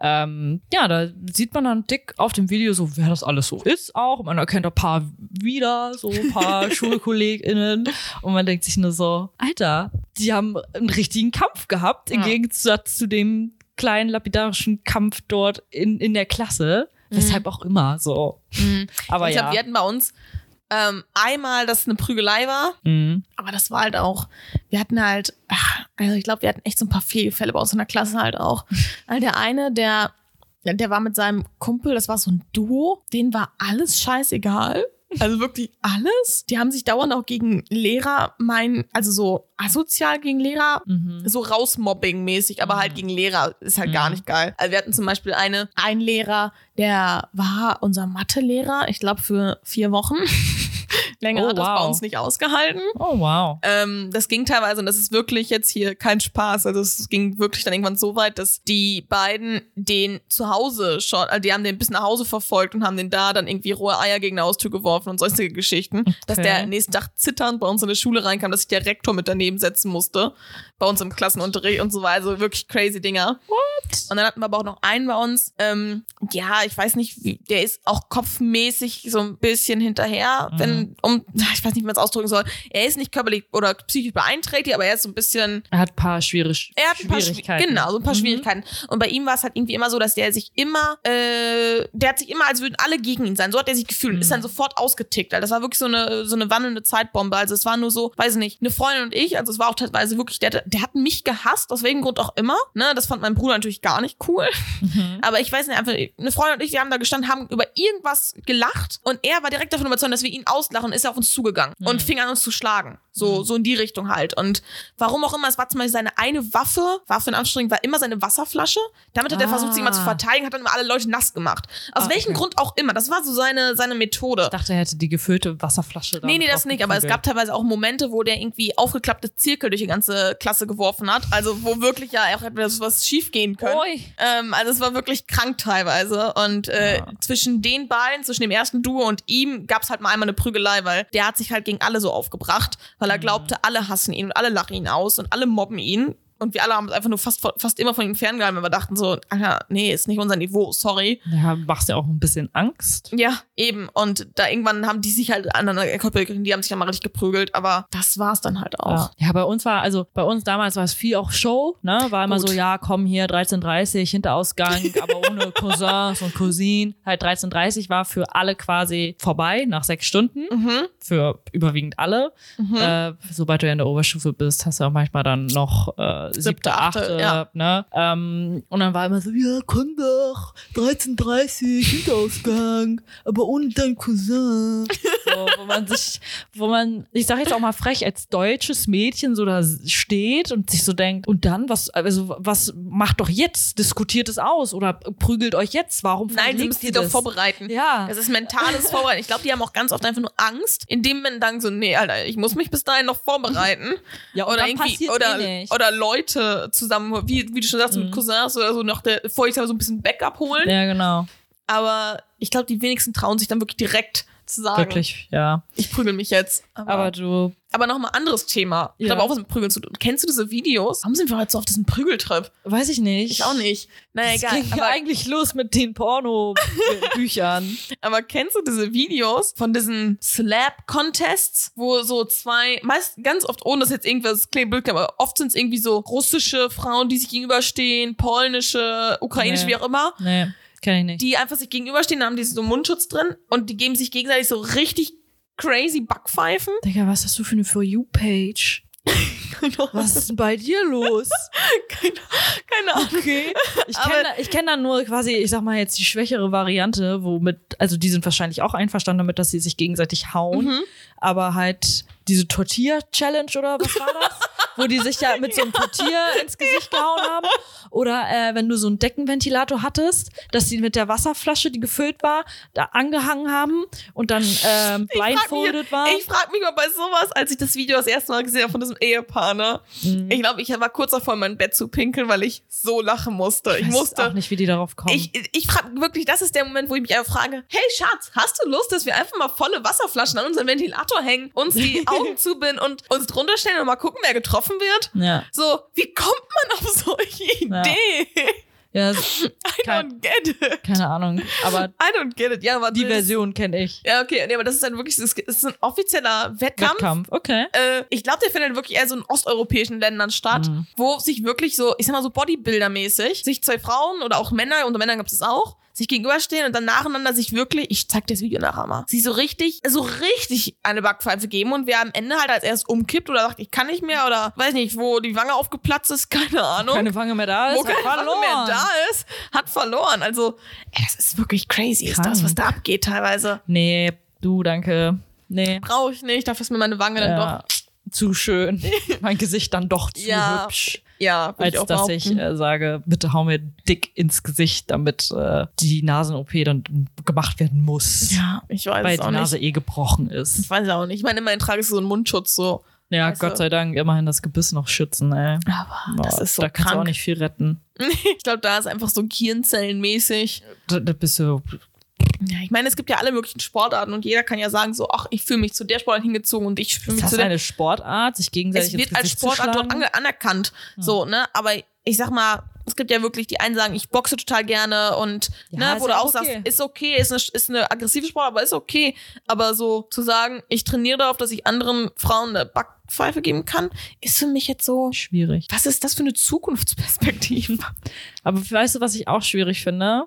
S1: ähm, ja, da sieht man dann dick auf dem Video so, wer das alles so ist auch. Man erkennt ein paar wieder, so ein paar SchulkollegInnen. Und man denkt sich nur so, Alter, die haben einen richtigen Kampf gehabt, im
S2: Ja.
S1: Gegensatz zu dem kleinen lapidarischen Kampf dort in, in der Klasse. Weshalb auch immer so. Aber
S2: Mhm. ich
S1: ja.
S2: glaube, wir hatten bei uns ähm, einmal, dass es eine Prügelei war,
S1: Mhm.
S2: aber das war halt auch, wir hatten halt, ach, also ich glaube, wir hatten echt so ein paar Fehlfälle bei uns in der Klasse halt auch. Der eine, der, der war mit seinem Kumpel, das war so ein Duo, denen war alles scheißegal. Also wirklich alles. Die haben sich dauernd auch gegen Lehrer mein, also so asozial gegen Lehrer,
S1: Mhm.
S2: so rausmobbing-mäßig, aber halt gegen Lehrer ist halt gar
S1: Mhm.
S2: nicht geil. Also wir hatten zum Beispiel eine, einen Lehrer, der war unser Mathelehrer, ich glaube für vier Wochen. Länger
S1: Oh,
S2: hat das bei
S1: wow.
S2: uns nicht ausgehalten.
S1: Oh, wow.
S2: Ähm, das ging teilweise, und das ist wirklich jetzt hier kein Spaß. Also es ging wirklich dann irgendwann so weit, dass die beiden den zu Hause schon, also die haben den bis nach Hause verfolgt und haben den da dann irgendwie rohe Eier gegen eine Haustür geworfen und sonstige Geschichten. Dass
S1: Okay.
S2: der nächsten Tag zitternd bei uns in die Schule reinkam, dass sich der Rektor mit daneben setzen musste. Bei uns im Klassenunterricht und so weiter. Also wirklich crazy Dinger. Und dann hatten wir aber auch noch einen bei uns, ähm, ja, ich weiß nicht, der ist auch kopfmäßig so ein bisschen hinterher,
S1: Mhm.
S2: wenn, um, ich weiß nicht, wie man es ausdrücken soll. Er ist nicht körperlich oder psychisch beeinträchtigt, aber er ist so ein bisschen,
S1: Er hat ein paar schwierig
S2: er hat ein paar Schwi-
S1: Schwierigkeiten.
S2: genau, so ein paar
S1: Mhm.
S2: Schwierigkeiten. Und bei ihm war es halt irgendwie immer so, dass der sich immer, äh, der hat sich immer, als würden alle gegen ihn sein. So hat er sich gefühlt
S1: Mhm.
S2: ist dann sofort ausgetickt. Also das war wirklich so eine, so eine wandelnde Zeitbombe. Also es war nur so, weiß ich nicht, eine Freundin und ich, also es war auch teilweise wirklich, der, der hat mich gehasst, aus welchem Grund auch immer. Ne, das fand mein Bruder natürlich gar nicht cool.
S1: Mhm.
S2: Aber ich weiß nicht, einfach, eine Freundin und ich, wir haben da gestanden, haben über irgendwas gelacht und er war direkt davon überzeugt, dass wir ihn auslachen ist auf uns zugegangen
S1: Mhm.
S2: und fing an uns zu schlagen. So, so in die Richtung halt. Und warum auch immer, es war zum Beispiel seine eine Waffe, Waffe in Anstrengung, war immer seine Wasserflasche. Damit hat er
S1: Ah.
S2: versucht, sich mal zu verteidigen, hat dann immer alle Leute nass gemacht. Aus
S1: Ah,
S2: welchem
S1: okay.
S2: Grund auch immer. Das war so seine, seine Methode.
S1: Ich dachte, er hätte die gefüllte Wasserflasche da
S2: Nee, nee, das nicht, aber es gab teilweise auch Momente, wo der irgendwie aufgeklappte Zirkel durch die ganze Klasse geworfen hat. Also wo wirklich ja auch etwas was schief gehen können. Ähm, also es war wirklich krank teilweise. Und äh,
S1: Ja.
S2: zwischen den beiden, zwischen dem ersten Duo und ihm, gab es halt mal einmal eine Prügelei, weil der hat sich halt gegen alle so aufgebracht, weil
S1: Mhm.
S2: er glaubte, alle hassen ihn und alle lachen ihn aus und alle mobben ihn. Und wir alle haben uns einfach nur fast, fast immer von ihm ferngehalten, weil wir dachten so, Alter, nee, ist nicht unser Niveau, sorry.
S1: Ja, machst ja auch ein bisschen Angst.
S2: Ja, eben. Und da irgendwann haben die sich halt aneinander gekoppelt, die haben sich dann mal richtig geprügelt, aber das war's dann halt auch.
S1: Ja. ja, bei uns war, also bei uns damals war es viel auch Show, ne? War immer
S2: Gut.
S1: so, ja, komm hier, 13.30 Hinterausgang, aber ohne Cousins und Cousinen. Halt 13.30 war für alle quasi vorbei nach sechs Stunden.
S2: Mhm.
S1: Für überwiegend alle.
S2: Mhm.
S1: Äh, sobald du ja in der Oberstufe bist, hast du auch manchmal dann noch äh, siebte,
S2: achte,
S1: achte,
S2: ja.
S1: ne? Ähm, und dann war immer so, ja, komm doch, 13.30 Hinterausgang, aber ohne deinen Cousin. so, wo man sich, wo man, ich sag jetzt auch mal frech, als deutsches Mädchen so da steht und sich so denkt, und dann, was, also, was macht doch jetzt? Diskutiert es aus oder prügelt euch jetzt? Warum
S2: Nein, sie müssen
S1: ihr
S2: sie doch vorbereiten.
S1: Ja.
S2: Das ist mentales Vorbereiten. Ich glaube, die haben auch ganz oft einfach nur Angst, indem man dann so, nee, Alter, ich muss mich bis dahin noch vorbereiten.
S1: Ja,
S2: oder irgendwie,
S1: passiert
S2: oder,
S1: eh
S2: oder Leute zusammen, wie, wie du schon sagst, mit
S1: Mhm.
S2: Cousins oder so noch der vorsichtshalber so ein bisschen Backup holen.
S1: Ja, genau.
S2: Aber ich glaube, die wenigsten trauen sich dann wirklich direkt zu sagen,
S1: Wirklich, ja.
S2: ich prügel mich jetzt. Aber,
S1: Aber
S2: aber,
S1: du,
S2: nochmal anderes Thema. Ich
S1: Ja.
S2: glaube auch was mit Prügeln zu tun. Kennst du diese Videos? Warum sind wir heute so auf diesem Prügeltrip?
S1: weiß ich nicht.
S2: Ich auch nicht. Naja,
S1: Das
S2: egal.
S1: ging
S2: Aber,
S1: eigentlich los mit den Porno-Büchern.
S2: aber kennst du diese Videos von diesen Slap-Contests, wo so zwei, meist ganz oft, ohne dass jetzt irgendwas klingt blöd, aber oft sind es irgendwie so russische Frauen, die sich gegenüberstehen, polnische, ukrainische,
S1: Nee.
S2: wie auch immer,
S1: nee, kenn ich nicht.
S2: die einfach sich gegenüberstehen, haben die so Mundschutz drin und die geben sich gegenseitig so richtig crazy Backpfeifen.
S1: Digga, was hast du für eine For You-Page? Was ist denn bei dir los?
S2: keine, keine Ahnung.
S1: Okay. Ich kenne da, ich kenn da nur quasi, ich sag mal jetzt die schwächere Variante, womit, also die sind wahrscheinlich auch einverstanden damit, dass sie sich gegenseitig hauen,
S2: Mhm.
S1: aber halt diese Tortilla-Challenge oder was war das? Wo die sich ja mit so einem Tortilla ins Gesicht gehauen haben. Oder äh, wenn du so einen Deckenventilator hattest, dass sie mit der Wasserflasche, die gefüllt war, da angehangen haben und dann
S2: Ich mich-
S1: blindfolded war.
S2: Ich frage mich mal bei sowas, als ich das Video das erste Mal gesehen habe von diesem Ehepaar, ne?
S1: Mhm.
S2: Ich glaube, ich war kurz davor, in mein Bett zu pinkeln, weil ich so lachen musste. Ich,
S1: weiß
S2: musste.
S1: auch nicht, wie die darauf kommen.
S2: Ich, ich frage wirklich, das ist der Moment, wo ich mich einfach frage, hey Schatz, hast du Lust, dass wir einfach mal volle Wasserflaschen an unseren Ventilator hängen, uns die Augen zubinden und uns drunter stellen und mal gucken, wer getroffen wird?
S1: ja.
S2: So, wie kommt man auf solche
S1: Ja.
S2: Ideen?
S1: ja,
S2: I
S1: Kein-
S2: don't get it.
S1: keine Ahnung. Aber
S2: I don't get it. Ja, aber
S1: die
S2: das-
S1: Version kenne ich.
S2: Ja, okay, nee, aber das ist dann wirklich, das ist ein offizieller Wettkampf.
S1: Wettkampf, okay.
S2: Äh, ich glaube, der findet wirklich eher so in osteuropäischen Ländern statt,
S1: Mhm.
S2: wo sich wirklich so, ich sag mal so Bodybuilder-mäßig, sich zwei Frauen oder auch Männer, unter Männern gibt es auch, sich gegenüberstehen und dann nacheinander sich wirklich, ich zeig dir das Video nachher mal, sich so richtig, so richtig eine Backpfeife geben und wer am Ende halt als erst umkippt oder sagt, ich kann nicht mehr oder weiß nicht, wo die Wange aufgeplatzt ist, keine Ahnung.
S1: Keine Wange mehr da ist,
S2: wo keine
S1: hat
S2: Wange mehr
S1: verloren.
S2: da ist, hat verloren. Also, ey, das ist wirklich crazy, ist das,
S1: Krank.
S2: was da abgeht teilweise.
S1: Nee, Du, danke. Nee.
S2: Brauche ich nicht, dafür ist mir meine Wange dann
S1: Ja,
S2: doch.
S1: zu schön. mein Gesicht dann doch zu
S2: Ja,
S1: hübsch.
S2: Ja,
S1: Als
S2: auch
S1: dass ich äh, sage, bitte hau mir dick ins Gesicht, damit äh, die Nasen-OP dann gemacht werden muss.
S2: ja, ich weiß
S1: weil
S2: es auch
S1: die Nase
S2: nicht.
S1: eh gebrochen
S2: Ich
S1: ist.
S2: weiß es auch nicht. Ich meine, immerhin trage ich so einen Mundschutz so.
S1: Ja,
S2: Also-
S1: Gott sei Dank immerhin das Gebiss noch schützen, ey.
S2: Aber das
S1: Boah,
S2: ist so
S1: da kannst du auch nicht viel retten.
S2: Ich glaube, da ist einfach so Gehirnzellenmäßig.
S1: Da, da bist du.
S2: Ja, ich meine, es gibt ja alle möglichen Sportarten und jeder kann ja sagen so, ach, ich fühle mich zu der Sportart hingezogen und ich fühle
S1: Ist
S2: mich
S1: das
S2: zu der.
S1: eine Sportart, sich gegenseitig
S2: Es wird als Sportart dort
S1: schlagen?
S2: ange anerkannt. So, ne? Aber ich sag mal, es gibt ja wirklich die einen sagen, ich boxe total gerne und
S1: Ja,
S2: ne,
S1: ist
S2: wo du auch
S1: okay.
S2: sagst, ist okay, ist eine, ist eine aggressive Sport, aber ist okay. Aber so zu sagen, ich trainiere darauf, dass ich anderen Frauen eine Backpfeife geben kann, ist für mich jetzt so.
S1: Schwierig.
S2: Was ist das für eine Zukunftsperspektive?
S1: Aber weißt du, was ich auch schwierig finde?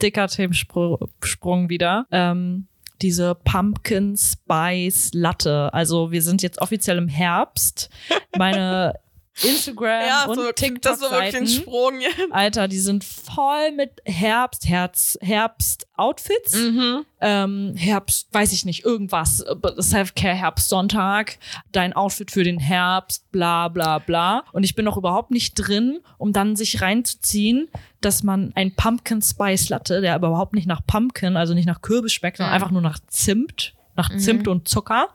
S1: Dicker Themensprung wieder. Ähm, diese Pumpkin Spice Latte. Also wir sind jetzt offiziell im Herbst. Meine Instagram
S2: ja,
S1: und
S2: so, das war wirklich ein Sprung.
S1: Alter, die sind voll mit Herbst, Herz, Herbst-Outfits.
S2: Mhm.
S1: ähm, Herbst, weiß ich nicht, irgendwas, Self-Care Herbstsonntag, dein Outfit für den Herbst, bla bla bla. Und ich bin noch überhaupt nicht drin, um dann sich reinzuziehen, dass man ein Pumpkin Spice Latte, der aber überhaupt nicht nach Pumpkin, also nicht nach Kürbis schmeckt, sondern
S2: Mhm.
S1: einfach nur nach Zimt, nach Zimt und Zucker,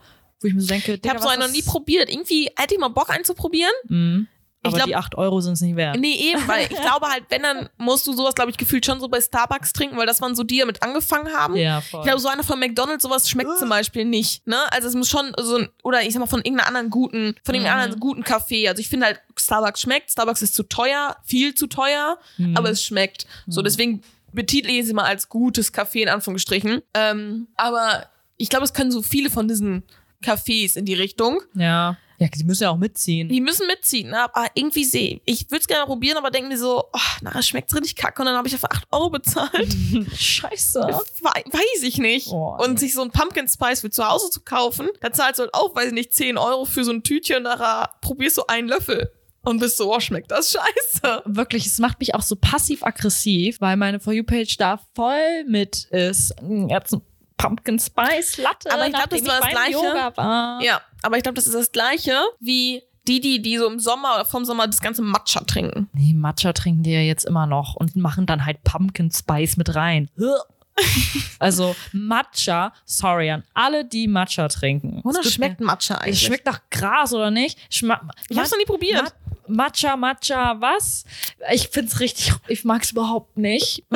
S1: wo ich mir so denke,
S2: Ich habe so einen noch nie probiert. Irgendwie hätte ich mal Bock einzuprobieren.
S1: Mhm. Aber
S2: glaub-
S1: die 8 Euro sind es nicht wert.
S2: Nee, eben, weil ich glaube halt, wenn, dann musst du sowas, glaube ich, gefühlt schon so bei Starbucks trinken, weil das waren so die, die damit angefangen haben.
S1: Ja, voll.
S2: Ich glaube, so einer von McDonalds, sowas schmeckt zum Beispiel nicht. Ne? Also es muss schon so ein, oder ich sag mal, von irgendeiner anderen guten, von irgendeinem
S1: Mhm.
S2: anderen guten Kaffee. Also ich finde halt, Starbucks schmeckt, Starbucks ist zu teuer, viel zu teuer,
S1: Mhm.
S2: aber es schmeckt. So, deswegen betitle ich es immer als gutes Kaffee in Anführungsstrichen. Ähm, aber ich glaube, es können so viele von diesen Cafés in die Richtung.
S1: ja. Ja, die müssen ja auch mitziehen.
S2: Die müssen mitziehen, ne? aber irgendwie sehe ich, würde es gerne probieren, aber denke mir so, oh, nachher schmeckt's richtig kacke und dann habe ich dafür 8 Euro bezahlt.
S1: Scheiße.
S2: We weiß ich nicht.
S1: Oh,
S2: und sich so ein Pumpkin Spice für zu Hause zu kaufen, da zahlst du halt auch, weiß ich nicht, 10 Euro für so ein Tütchen, nachher probierst du einen Löffel und bist so, oh, schmeckt das scheiße.
S1: wirklich, es macht mich auch so passiv-aggressiv, weil meine For You-Page da voll mit ist. Mm, Jetzt Pumpkin Spice Latte.
S2: Aber ich glaub, das war das Gleiche.
S1: War.
S2: Ja, aber ich glaube, das ist das Gleiche wie die, die, die so im Sommer oder vom Sommer das ganze Matcha trinken.
S1: Nee, Matcha trinken die ja jetzt immer noch und machen dann halt Pumpkin Spice mit rein. Also Matcha, sorry an alle, die Matcha trinken.
S2: Oder
S1: Es tut
S2: schmeckt Matcha eigentlich?
S1: Es schmeckt nach Gras oder nicht? Schma
S2: ich hab's noch nie probiert.
S1: Ma Matcha, Matcha, was? Ich find's richtig, ich mag's überhaupt nicht.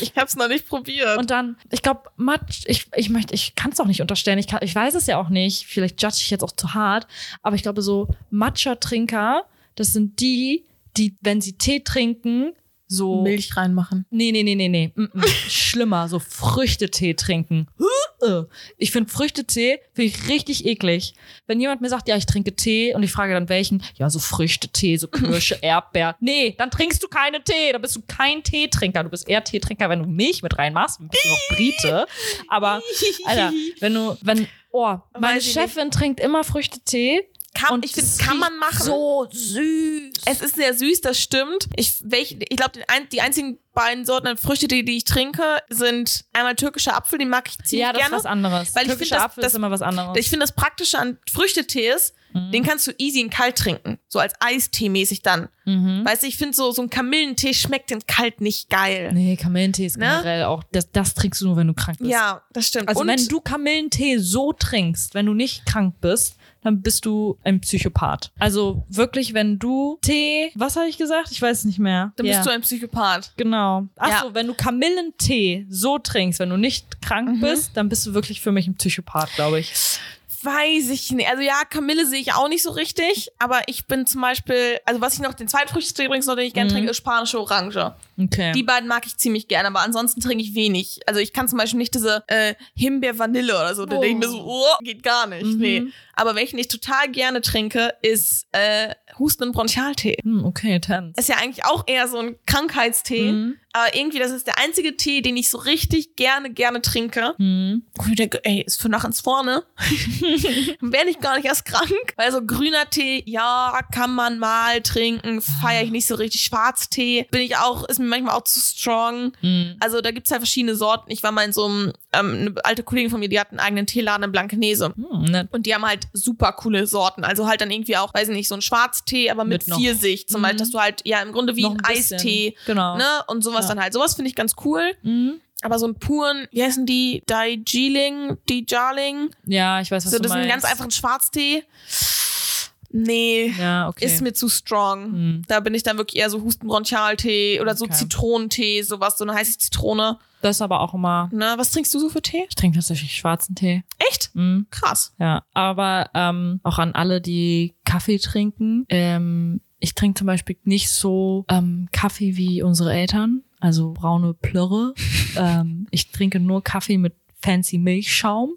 S2: Ich hab's noch nicht probiert.
S1: Und dann, ich glaube, Matcha, ich, ich möchte, ich kann es auch nicht unterstellen. Ich, kann, ich weiß es ja auch nicht. Vielleicht judge ich jetzt auch zu hart. Aber ich glaube, so Matcha-Trinker, das sind die, die, wenn sie Tee trinken, so.
S2: Milch reinmachen.
S1: Nee, nee, nee, nee, nee. Mm -mm. Schlimmer, so Früchtetee trinken. Äh. Ich finde Früchtetee finde ich richtig eklig. Wenn jemand mir sagt, ja, ich trinke Tee und ich frage dann welchen, ja, so Früchtetee, so Kirsche, Erdbeer. Nee, dann trinkst du keine Tee, dann bist du kein Teetrinker. Du bist eher Teetrinker, wenn du Milch mit reinmachst. Ein bisschen auch Brite. Aber, Alter, wenn du, wenn, oh, meine Chefin trinkt immer Früchtetee.
S2: Kann,
S1: und
S2: ich finde, kann man machen.
S1: So süß.
S2: Es ist sehr süß, das stimmt. Ich, welch, ich glaube, ein, die einzigen beiden Sorten an Früchtetee, die ich trinke, sind einmal türkischer Apfel, den mag ich ziemlich
S1: ja, das
S2: gerne.
S1: ist was anderes.
S2: Weil ich
S1: Türkischer
S2: find, das-
S1: Apfel
S2: das-
S1: ist immer was anderes.
S2: Ich finde das Praktische an Früchtetee ist,
S1: Mhm.
S2: den kannst du easy in kalt trinken. So als Eistee-mäßig dann.
S1: Mhm.
S2: Weißt du, ich finde so, so ein Kamillentee schmeckt in kalt nicht geil.
S1: Nee, Kamillentee ist
S2: Ne?
S1: generell auch, das, das trinkst du nur, wenn du krank bist.
S2: Ja, das stimmt.
S1: Also
S2: Und
S1: wenn du Kamillentee so trinkst, wenn du nicht krank bist, dann bist du ein Psychopath. Also wirklich, wenn du Tee, was habe ich gesagt? Ich weiß nicht mehr.
S2: dann
S1: Ja,
S2: bist du ein Psychopath.
S1: Genau. Achso,
S2: Ja.
S1: wenn du Kamillentee so trinkst, wenn du nicht krank
S2: Mhm.
S1: bist, dann bist du wirklich für mich ein Psychopath, glaube ich.
S2: Weiß ich nicht. Also ja, Kamille sehe ich auch nicht so richtig, aber ich bin zum Beispiel, also was ich noch, den zweiten Früchtetee übrigens noch, den ich gerne
S1: Mhm.
S2: trinke, ist spanische Orange.
S1: Okay.
S2: Die beiden mag ich ziemlich gerne, aber ansonsten trinke ich wenig. Also ich kann zum Beispiel nicht diese äh, Himbeer-Vanille oder so. Da
S1: Oh.
S2: denke ich mir so, oh, geht gar nicht.
S1: Mhm.
S2: Nee. Aber welchen ich total gerne trinke, ist äh, Husten- und Bronchialtee.
S1: hm, okay, Tanz.
S2: Ist ja eigentlich auch eher so ein Krankheitstee,
S1: Mhm.
S2: Aber irgendwie, das ist der einzige Tee, den ich so richtig gerne, gerne trinke.
S1: Mhm.
S2: Und ich denke, ey, ist für nachts vorne. Dann werde ich gar nicht erst krank. Weil so grüner Tee, ja, kann man mal trinken, feiere ich nicht so richtig. Schwarztee bin ich auch, ist mir manchmal auch zu strong.
S1: Mhm.
S2: Also da gibt's halt verschiedene Sorten. Ich war mal in so einem, ähm, eine alte Kollegin von mir, die hat einen eigenen Teeladen in Blankenese.
S1: Mhm, nett.
S2: Und die haben halt super coole Sorten. Also halt dann irgendwie auch, weiß ich nicht, so ein Schwarztee, aber mit,
S1: Mit
S2: Pfirsich. Zum. Beispiel, dass du halt, ja, im Grunde wie ein,
S1: ein.
S2: Eistee,
S1: Genau.
S2: ne? Und sowas
S1: Ja.
S2: dann halt. Sowas finde ich ganz cool.
S1: Mhm.
S2: Aber so einen puren, wie heißen die? Darjeeling? Darjeeling?
S1: Ja, ich weiß, was
S2: So,
S1: du
S2: das ist ein
S1: meinst.
S2: ganz einfachen Schwarztee. Nee.
S1: Ja, okay.
S2: Ist mir zu strong.
S1: Mhm.
S2: Da bin ich dann wirklich eher so Hustenbronchialtee oder so
S1: Okay.
S2: Zitronentee, sowas, so eine heiße Zitrone.
S1: Das ist aber auch immer.
S2: Ne? Was trinkst du so für Tee?
S1: Ich trinke tatsächlich schwarzen Tee.
S2: Echt?
S1: Mhm.
S2: Krass.
S1: Ja, aber ähm, auch an alle, die Kaffee trinken. Ähm, ich trinke zum Beispiel nicht so ähm, Kaffee wie unsere Eltern, also braune Plörre. ähm, ich trinke nur Kaffee mit fancy Milchschaum,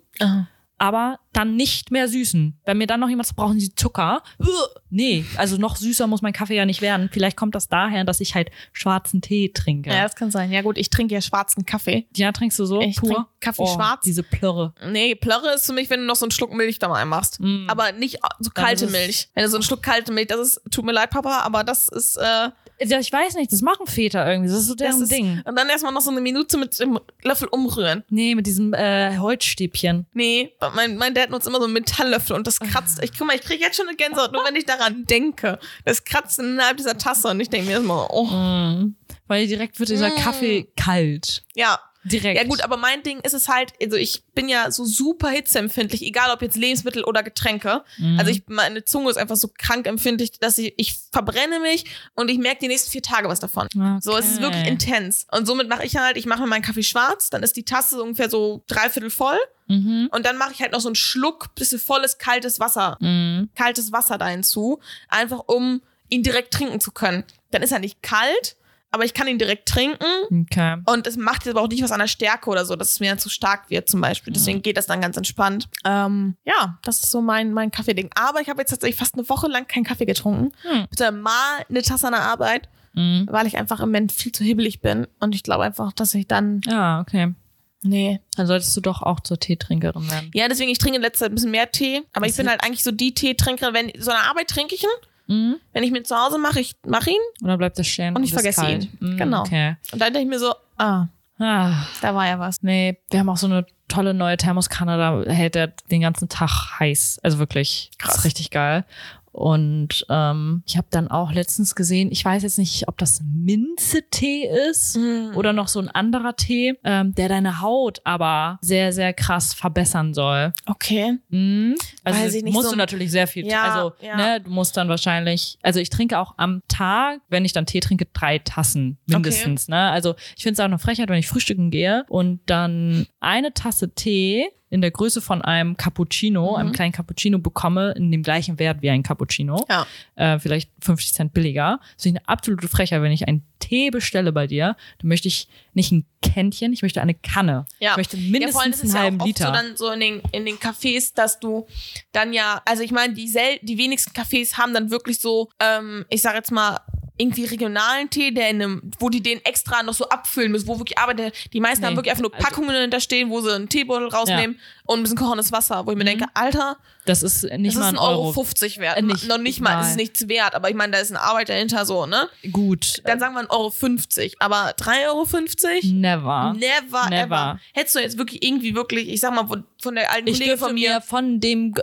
S1: aber dann nicht mehr süßen. Wenn mir dann noch jemand sagt, brauchen Sie Zucker? Uah, Nee, also noch süßer muss mein Kaffee ja nicht werden. Vielleicht kommt das daher, dass ich halt schwarzen Tee trinke.
S2: Ja, das kann sein. Ja gut, ich trinke ja schwarzen Kaffee.
S1: Ja, trinkst du so
S2: Ich
S1: pur?
S2: Kaffee
S1: oh,
S2: schwarz.
S1: Diese Plörre.
S2: Nee, Plörre ist für mich, wenn du noch so einen Schluck Milch da mal einmachst.
S1: Mm.
S2: Aber nicht so kalte Milch. Wenn du so einen Schluck kalte Milch, das ist, tut mir leid, Papa, aber das ist, äh,
S1: ich weiß nicht, das machen Väter irgendwie. Das ist so
S2: das
S1: deren
S2: ist
S1: Ding.
S2: Und dann erstmal noch so eine Minute mit dem Löffel umrühren.
S1: Nee, mit diesem äh, Holzstäbchen.
S2: Nee, mein, mein Dad nutzt immer so einen Metalllöffel und das kratzt. Ich guck mal, ich kriege jetzt schon eine Gänsehaut, nur wenn ich daran denke. Das kratzt innerhalb dieser Tasse und ich denke mir erstmal, oh,
S1: Mm. Weil direkt wird dieser
S2: Mm.
S1: Kaffee kalt.
S2: ja.
S1: Direkt.
S2: Ja gut, aber mein Ding ist es halt, also ich bin ja so super hitzeempfindlich, egal ob jetzt Lebensmittel oder Getränke.
S1: Mhm.
S2: Also ich, meine Zunge ist einfach so krank empfindlich, dass ich, ich verbrenne mich und ich merke die nächsten vier Tage was davon.
S1: Okay.
S2: So, es ist wirklich intens. Und somit mache ich halt, ich mache mir meinen Kaffee schwarz, dann ist die Tasse ungefähr so dreiviertel voll
S1: Mhm.
S2: und dann mache ich halt noch so einen Schluck, bisschen volles, kaltes Wasser,
S1: Mhm.
S2: kaltes Wasser da hinzu, einfach um ihn direkt trinken zu können. Dann ist er nicht kalt, aber ich kann ihn direkt trinken
S1: Okay.
S2: und es macht jetzt aber auch nicht was an der Stärke oder so, dass es mir dann zu stark wird zum Beispiel. Deswegen geht das dann ganz entspannt. Ähm, ja, das ist so mein, mein Kaffeeding. Aber ich habe jetzt tatsächlich fast eine Woche lang keinen Kaffee getrunken.
S1: Hm.
S2: Bitte mal eine Tasse an der Arbeit,
S1: Mhm.
S2: weil ich einfach im Moment viel zu hibbelig bin. Und ich glaube einfach, dass ich dann.
S1: Ja, okay.
S2: Nee.
S1: Dann solltest du doch auch zur Teetrinkerin werden.
S2: Ja, deswegen, ich trinke in letzter Zeit ein bisschen mehr Tee. Aber ich
S1: Das
S2: bin
S1: ist-
S2: halt eigentlich so die Teetrinkerin, wenn so eine Arbeit trinke ich ihn.
S1: Mhm.
S2: Wenn ich mir zu Hause mache, ich mache ihn.
S1: Oder bleibt das stehen?
S2: Und ich
S1: ist
S2: vergesse
S1: kalt?
S2: ihn.
S1: Mhm,
S2: Genau.
S1: Okay.
S2: Und dann denke ich mir so, ah,
S1: Ah,
S2: da war ja was.
S1: nee, wir haben auch so eine tolle neue Thermoskanne, da hält der den ganzen Tag heiß. Also wirklich,
S2: Krass.
S1: ist richtig geil. Und ähm, ich habe dann auch letztens gesehen, ich weiß jetzt nicht, ob das Minze-Tee ist
S2: Mhm.
S1: oder noch so ein anderer Tee, ähm, der deine Haut aber sehr, sehr krass verbessern soll.
S2: Okay.
S1: Mhm. Also
S2: Weiß ich nicht,
S1: musst
S2: so-
S1: du natürlich sehr viel.
S2: Ja,
S1: also
S2: ja.
S1: ne, du musst dann wahrscheinlich. Also ich trinke auch am Tag, wenn ich dann Tee trinke, drei Tassen mindestens. Ne? Also ich finde es auch eine Frechheit, wenn ich frühstücken gehe und dann eine Tasse Tee in der Größe von einem Cappuccino,
S2: Mhm.
S1: einem kleinen Cappuccino bekomme, in dem gleichen Wert wie ein Cappuccino.
S2: Ja.
S1: Äh, vielleicht 50 Cent billiger. Das ist eine absolute Frechheit, wenn ich einen Tee bestelle bei dir, dann möchte ich nicht ein Kännchen, ich möchte eine Kanne.
S2: Ja.
S1: Ich möchte
S2: Ja, allem
S1: mindestens
S2: ist es
S1: einen
S2: ja
S1: halben
S2: oft
S1: Liter.
S2: so dann so in den, in den Cafés, dass du dann ja, also ich meine, die, sel die wenigsten Cafés haben dann wirklich so, ähm, ich sag jetzt mal, irgendwie regionalen Tee, der in einem, wo die den extra noch so abfüllen müssen, wo wirklich, aber der, die meisten
S1: Nee,
S2: haben wirklich einfach nur
S1: also-
S2: Packungen dahinter stehen, wo sie einen Teebeutel rausnehmen und ein bisschen kochendes Wasser, wo ich mir denke, Alter,
S1: das ist nicht
S2: das ist
S1: mal
S2: ein
S1: ein
S2: Euro
S1: Euro.
S2: 50 wert.
S1: Äh, nicht
S2: noch nicht mal,
S1: mal.
S2: es ist nichts wert, aber ich meine, da ist eine Arbeit dahinter so, ne?
S1: Gut.
S2: Dann sagen wir ein Euro 50, aber 3,50 Euro?
S1: Never.
S2: Never,
S1: Never.
S2: ever. Hättest du jetzt wirklich irgendwie wirklich, ich sag mal, von, der alten
S1: Ich
S2: Kollegin von
S1: mir
S2: mir,
S1: von dem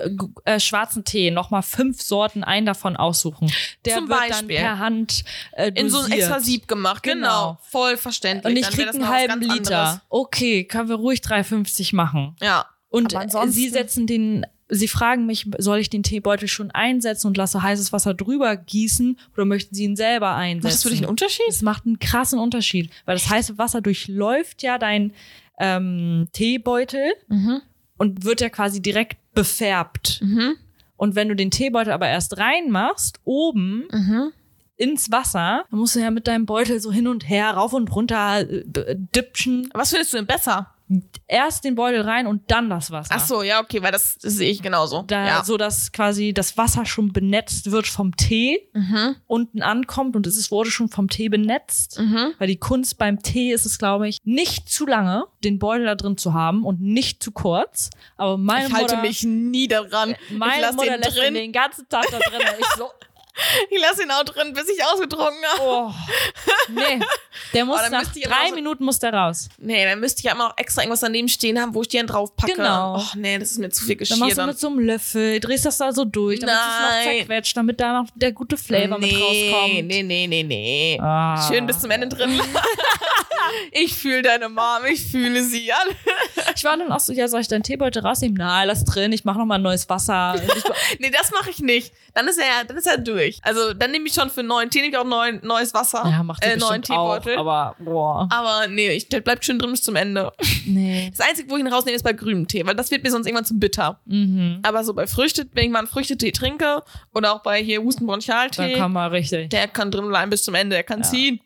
S1: äh, schwarzen Tee nochmal fünf Sorten einen davon aussuchen. Der
S2: Zum
S1: wird
S2: Beispiel.
S1: dann per Hand äh,
S2: in so ein extra Sieb gemacht. Genau.
S1: Genau.
S2: Voll verständlich.
S1: Und ich
S2: Dann
S1: krieg
S2: das
S1: einen halben Liter.
S2: anderes.
S1: Okay, können wir ruhig 3,50 machen.
S2: Ja.
S1: Und äh, sie setzen den, sie fragen mich, soll ich den Teebeutel schon einsetzen und lasse heißes Wasser drüber gießen oder möchten sie ihn selber einsetzen?
S2: Macht das für dich einen Unterschied?
S1: Es macht einen krassen Unterschied, weil das heiße Wasser durchläuft ja dein ähm, Teebeutel
S2: Mhm.
S1: und wird ja quasi direkt befärbt.
S2: Mhm.
S1: Und wenn du den Teebeutel aber erst reinmachst, oben
S2: Mhm.
S1: ins Wasser, dann musst du ja mit deinem Beutel so hin und her, rauf und runter äh, b- dipschen.
S2: Was findest du denn besser?
S1: Erst den Beutel rein und dann das Wasser.
S2: Ach so, ja, okay, weil das, das sehe ich genauso.
S1: Da,
S2: ja.
S1: So dass quasi das Wasser schon benetzt wird vom Tee,
S2: Mhm.
S1: unten ankommt und es ist- wurde schon vom Tee benetzt.
S2: Mhm.
S1: Weil die Kunst beim Tee ist es, glaube ich, nicht zu lange den Beutel da drin zu haben und nicht zu kurz. Aber meine
S2: Ich halte
S1: Mutter,
S2: mich nie daran. ich
S1: meine
S2: lasse
S1: Mutter
S2: den
S1: lässt
S2: drin.
S1: den ganzen Tag da drin. Ich so,
S2: Ich lasse ihn auch drin, bis ich ausgetrunken habe.
S1: oh, nee. Der muss
S2: Oh,
S1: nach drei
S2: so-
S1: Minuten muss der raus.
S2: Nee, dann müsste ich ja immer noch extra irgendwas daneben stehen haben, wo ich die dann drauf packe.
S1: Genau.
S2: Och nee, das ist mir zu viel Geschirr
S1: Dann machst du mit so einem Löffel, drehst das da so durch, damit es noch zerquetscht, damit da noch der gute Flavor mit rauskommt.
S2: Nee, nee, nee, nee.
S1: Ah.
S2: Schön bis zum Ende drin. ich fühle deine Mom, ich fühle sie alle.
S1: Ich war dann auch so, ja, soll ich deinen Teebeutel rausnehmen? Nein, lass drin, ich mach noch mal ein neues Wasser.
S2: Nee, das mache ich nicht. Dann ist er, dann ist er durch. Also dann nehme ich schon für neuen Tee nehme ich auch neuen, neues Wasser.
S1: ja, macht
S2: äh, neuen
S1: bestimmt auch,
S2: Teebeutel.
S1: aber boah.
S2: Aber nee, ich, der bleibt schön drin bis zum Ende.
S1: Nee.
S2: Das Einzige, wo ich ihn rausnehme, ist bei grünem Tee, weil das wird mir sonst irgendwann zu bitter.
S1: Mhm.
S2: Aber so bei Früchte, wenn ich mal einen Früchtetee trinke oder auch bei hier Hustenbronchialtee,
S1: kann man richtig.
S2: der kann drin bleiben bis zum Ende, der kann ziehen.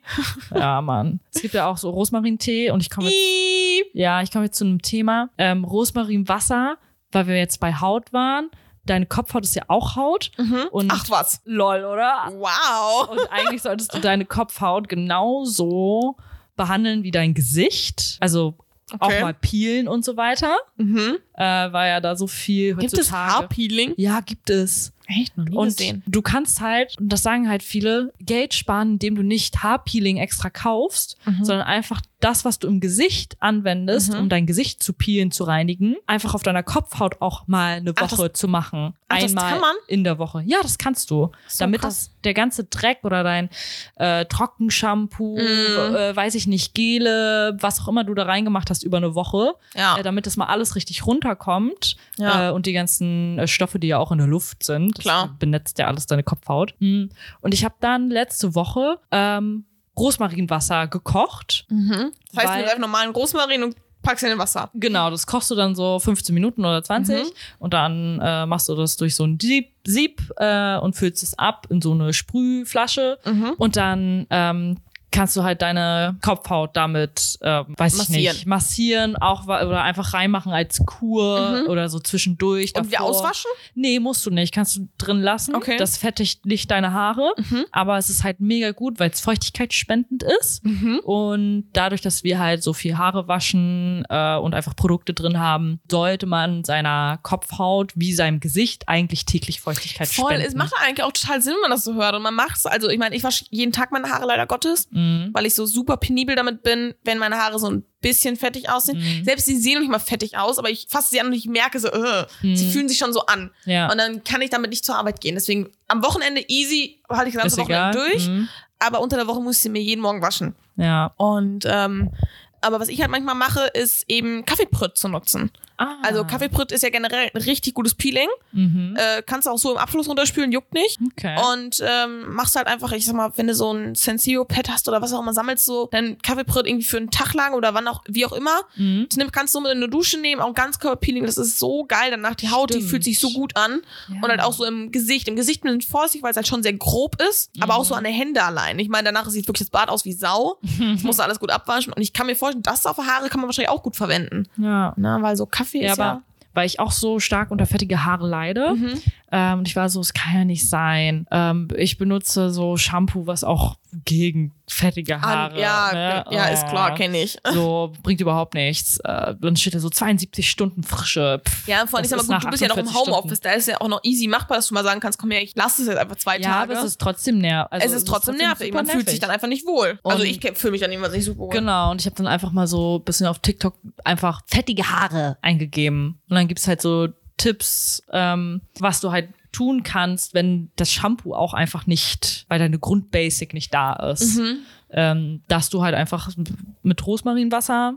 S1: Ja, Mann. Es gibt ja auch so Rosmarintee und ich komme jetzt, ja, ich komme jetzt zu einem Thema. Ähm, Rosmarinwasser, weil wir jetzt bei Haut waren. Deine Kopfhaut ist ja auch Haut. Und
S2: Mhm. Ach was.
S1: lol, oder?
S2: Wow.
S1: Und eigentlich solltest du deine Kopfhaut genauso behandeln wie dein Gesicht. Also auch
S2: Okay.
S1: mal peelen und so weiter.
S2: Mhm.
S1: Äh, weil ja da so viel
S2: Gibt es
S1: heutzutage.
S2: Haarpeeling?
S1: Ja, gibt es.
S2: Echt? Noch nie
S1: Und du kannst halt, und das sagen halt viele, Geld sparen, indem du nicht Haarpeeling extra kaufst,
S2: Mhm.
S1: sondern einfach das, was du im Gesicht anwendest,
S2: Mhm.
S1: um dein Gesicht zu peelen, zu reinigen, einfach auf deiner Kopfhaut auch mal eine
S2: Ach,
S1: Woche zu machen.
S2: Ach, das
S1: Einmal
S2: kann man?
S1: in der Woche. Ja, das kannst du.
S2: So
S1: damit
S2: krass.
S1: das der ganze Dreck oder dein äh, Trockenshampoo,
S2: Mhm.
S1: äh, weiß ich nicht, Gele, was auch immer du da reingemacht hast über eine Woche,
S2: Ja.
S1: äh, damit das mal alles richtig runterkommt
S2: Ja.
S1: äh, und die ganzen äh, Stoffe, die ja auch in der Luft sind,
S2: Klar.
S1: das benetzt ja alles deine Kopfhaut. Mm. Und ich habe dann letzte Woche ähm, Rosmarinwasser gekocht.
S2: Mhm. Das heißt,
S1: Weil-
S2: du nimmst einfach normalen Rosmarin und packst ihn in Wasser.
S1: Genau, das kochst du dann so 15 Minuten oder 20
S2: Mhm.
S1: und dann äh, machst du das durch so ein Sieb, Sieb äh, und füllst es ab in so eine Sprühflasche
S2: Mhm.
S1: und dann ähm, kannst du halt deine Kopfhaut damit, ähm, weiß
S2: Massieren.
S1: ich nicht, massieren auch oder einfach reinmachen als Kur
S2: Mhm.
S1: oder so zwischendurch.
S2: Und wir
S1: davor.
S2: auswaschen?
S1: Nee, musst du nicht. Kannst du drin lassen.
S2: Okay.
S1: Das fettigt nicht deine Haare.
S2: Mhm.
S1: Aber es ist halt mega gut, weil es feuchtigkeitsspendend ist.
S2: Mhm.
S1: Und dadurch, dass wir halt so viel Haare waschen äh, und einfach Produkte drin haben, sollte man seiner Kopfhaut wie seinem Gesicht eigentlich täglich Feuchtigkeit
S2: Voll,
S1: spenden.
S2: es macht eigentlich auch total Sinn, wenn man das so hört. Und man macht's. Also, ich meine, ich wasche jeden Tag meine Haare leider Gottes,
S1: Mhm.
S2: Weil ich so super penibel damit bin, wenn meine Haare so ein bisschen fettig aussehen.
S1: Mhm.
S2: Selbst sie sehen noch nicht mal fettig aus, aber ich fasse sie an und ich merke so, äh, sie
S1: Mhm.
S2: fühlen sich schon so an.
S1: Ja.
S2: Und dann kann ich damit nicht zur Arbeit gehen. Deswegen am Wochenende easy, halte ich das ganze
S1: egal.
S2: Wochenende durch.
S1: Mhm.
S2: Aber unter der Woche muss ich sie mir jeden Morgen waschen.
S1: Ja.
S2: Und ähm, aber was ich halt manchmal mache, ist eben Kaffeeprütt zu nutzen.
S1: Ah.
S2: Also Kaffeeprütt ist ja generell ein richtig gutes Peeling.
S1: Mhm.
S2: Äh, kannst du auch so im Abfluss runterspülen, juckt nicht.
S1: Okay.
S2: Und ähm, machst halt einfach, ich sag mal, wenn du so ein Senseo-Pad hast oder was auch immer, sammelst so dein Kaffeeprütt irgendwie für einen Tag lang oder wann auch, wie auch immer.
S1: mhm.
S2: Das nimm, kannst du mit in eine Dusche nehmen, auch ein Ganzkörperpeeling, das ist so geil. Danach die Haut, die
S1: Stimmt.
S2: fühlt sich so gut an.
S1: Ja.
S2: Und halt auch so im Gesicht. Im Gesicht bin ich vorsichtig, weil es halt schon sehr grob ist, aber
S1: Mhm.
S2: auch so an der Hände allein. Ich meine, danach sieht wirklich das Bad aus wie Sau. Das musst du alles gut abwaschen. Und ich kann mir vorstellen, das auf Haare kann man wahrscheinlich auch gut verwenden.
S1: Ja.
S2: Na, weil so Kaffee
S1: Ja,
S2: ist
S1: aber
S2: ja.
S1: weil ich auch so stark unter fettige Haare leide.
S2: Mhm.
S1: Ähm, und ich war so, es kann ja nicht sein. Ähm, ich benutze so Shampoo, was auch gegen fettige Haare.
S2: An, ja,
S1: ne?
S2: ja, ist klar,
S1: Oh,
S2: kenne ich.
S1: So bringt überhaupt nichts. Äh, dann steht da so 72 Stunden frische. Pff.
S2: Ja, vor allem, ich sag mal,
S1: ist
S2: gut, du bist ja noch im
S1: 48
S2: Homeoffice, da ist ja auch noch easy machbar, dass du mal sagen kannst, komm her, ich lasse es jetzt einfach zwei
S1: Ja,
S2: Tage.
S1: aber es ist trotzdem nervig. Also,
S2: es ist trotzdem nervig.
S1: super
S2: Man fühlt sich
S1: nervig.
S2: dann einfach nicht wohl. also
S1: Und-
S2: ich fühle mich dann immer nicht so wohl.
S1: Genau, und ich habe dann einfach mal so ein bisschen auf TikTok einfach fettige Haare eingegeben. Und dann gibt's halt so Tipps, ähm, was du halt tun kannst, wenn das Shampoo auch einfach nicht, weil deine Grundbasic nicht da ist.
S2: Mhm.
S1: Ähm, dass du halt einfach mit Rosmarinwasser,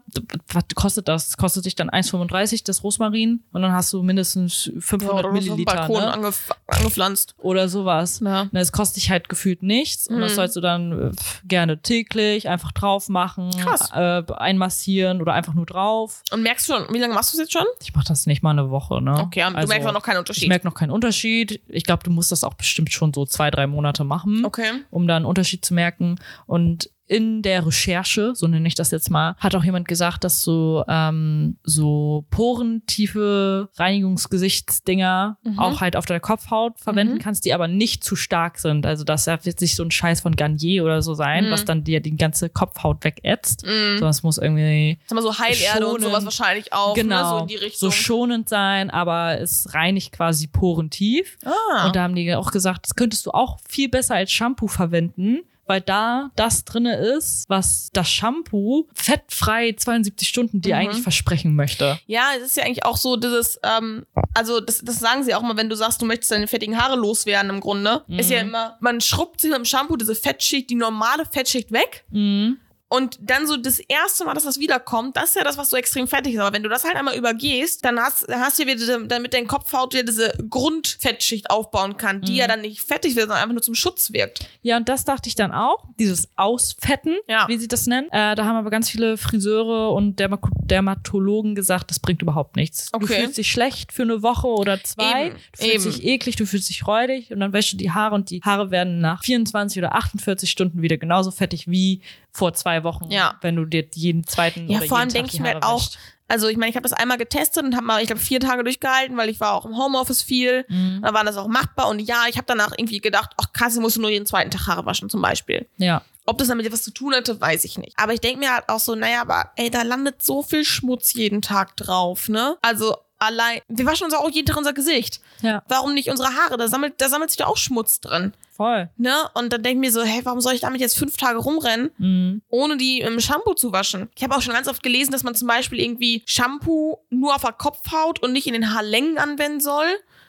S1: was kostet das? Kostet dich dann 1,35 das Rosmarin und dann hast du mindestens 500
S2: Ja,
S1: Milliliter
S2: Balkon
S1: ne?
S2: angef angepflanzt.
S1: oder sowas.
S2: Ja.
S1: Ne, Es kostet dich halt gefühlt nichts und das
S2: Mhm.
S1: sollst du dann äh, gerne täglich einfach drauf machen, äh, einmassieren oder einfach nur drauf.
S2: Und merkst du schon, wie lange machst du es jetzt schon?
S1: Ich mache das nicht mal eine Woche, ne?
S2: Okay, und
S1: Also,
S2: du merkst auch noch keinen
S1: Ich
S2: Unterschied.
S1: merke noch keinen Unterschied. Ich glaube, du musst das auch bestimmt schon so zwei, drei Monate machen,
S2: okay.
S1: um da einen Unterschied zu merken. Und Und in der Recherche, so nenne ich das jetzt mal, hat auch jemand gesagt, dass so, ähm, so porentiefe Reinigungsgesichtsdinger
S2: Mhm.
S1: auch halt auf der Kopfhaut verwenden
S2: Mhm.
S1: kannst, die aber nicht zu stark sind. Also das jetzt nicht so ein Scheiß von Garnier oder so sein,
S2: Mhm.
S1: was dann dir die ganze Kopfhaut wegätzt.
S2: Mhm.
S1: Sondern es muss irgendwie
S2: Sag mal so Heilerde und
S1: Schonend.
S2: sowas wahrscheinlich auch.
S1: genau
S2: Ne? So in die
S1: so schonend sein, aber es reinigt quasi porentief.
S2: ah.
S1: Und da haben die auch gesagt, das könntest du auch viel besser als Shampoo verwenden, weil da das drinne ist, was das Shampoo fettfrei 72 Stunden dir
S2: Mhm.
S1: eigentlich versprechen möchte.
S2: Ja, es ist ja eigentlich auch so dieses, ähm, also das, das sagen sie auch mal, wenn du sagst, du möchtest deine fettigen Haare loswerden im Grunde. Ist ja
S1: Mhm.
S2: immer, man schrubbt sich mit dem Shampoo diese Fettschicht, die normale Fettschicht weg.
S1: Mhm.
S2: Und dann so das erste Mal, dass das wiederkommt, das ist ja das, was so extrem fettig ist. Aber wenn du das halt einmal übergehst, dann hast, hast du ja wieder, damit dein Kopfhaut wieder diese Grundfettschicht aufbauen kann, die
S1: Mhm.
S2: ja dann nicht fettig wird, sondern einfach nur zum Schutz wirkt.
S1: Ja, und das dachte ich dann auch, dieses Ausfetten,
S2: Ja.
S1: wie sie das nennen. Äh, da haben aber ganz viele Friseure und Derma Dermatologen gesagt, das bringt überhaupt nichts. Du
S2: Okay.
S1: fühlst dich schlecht für eine Woche oder zwei,
S2: Eben,
S1: du fühlst
S2: eben.
S1: dich eklig, du fühlst dich räudig und dann wäschst du die Haare und die Haare werden nach 24 oder 48 Stunden wieder genauso fettig wie vor zwei Wochen,
S2: Ja.
S1: wenn du dir jeden zweiten
S2: Ja,
S1: oder
S2: vor allem denke ich mir halt auch, also ich meine, ich habe das einmal getestet und habe mal, ich glaube, vier Tage durchgehalten, weil ich war auch im Homeoffice viel.
S1: Mhm.
S2: Da war das auch machbar und ja, ich habe danach irgendwie gedacht, ach krass, ich musst du nur jeden zweiten Tag Haare waschen zum Beispiel.
S1: Ja.
S2: Ob das damit etwas zu tun hatte, weiß ich nicht. Aber ich denke mir halt auch so, naja, aber ey, da landet so viel Schmutz jeden Tag drauf, ne? Also allein, wir waschen uns auch jeden Tag unser Gesicht.
S1: Ja,
S2: Warum nicht unsere Haare? Da sammelt, da sammelt sich doch auch Schmutz drin,
S1: voll.
S2: ne? Und dann denke ich mir so, hey, warum soll ich damit jetzt fünf Tage rumrennen?
S1: Mhm.
S2: ohne die im Shampoo zu waschen. Ich habe auch schon ganz oft gelesen, dass man zum Beispiel irgendwie Shampoo nur auf der Kopfhaut und nicht in den Haarlängen anwenden soll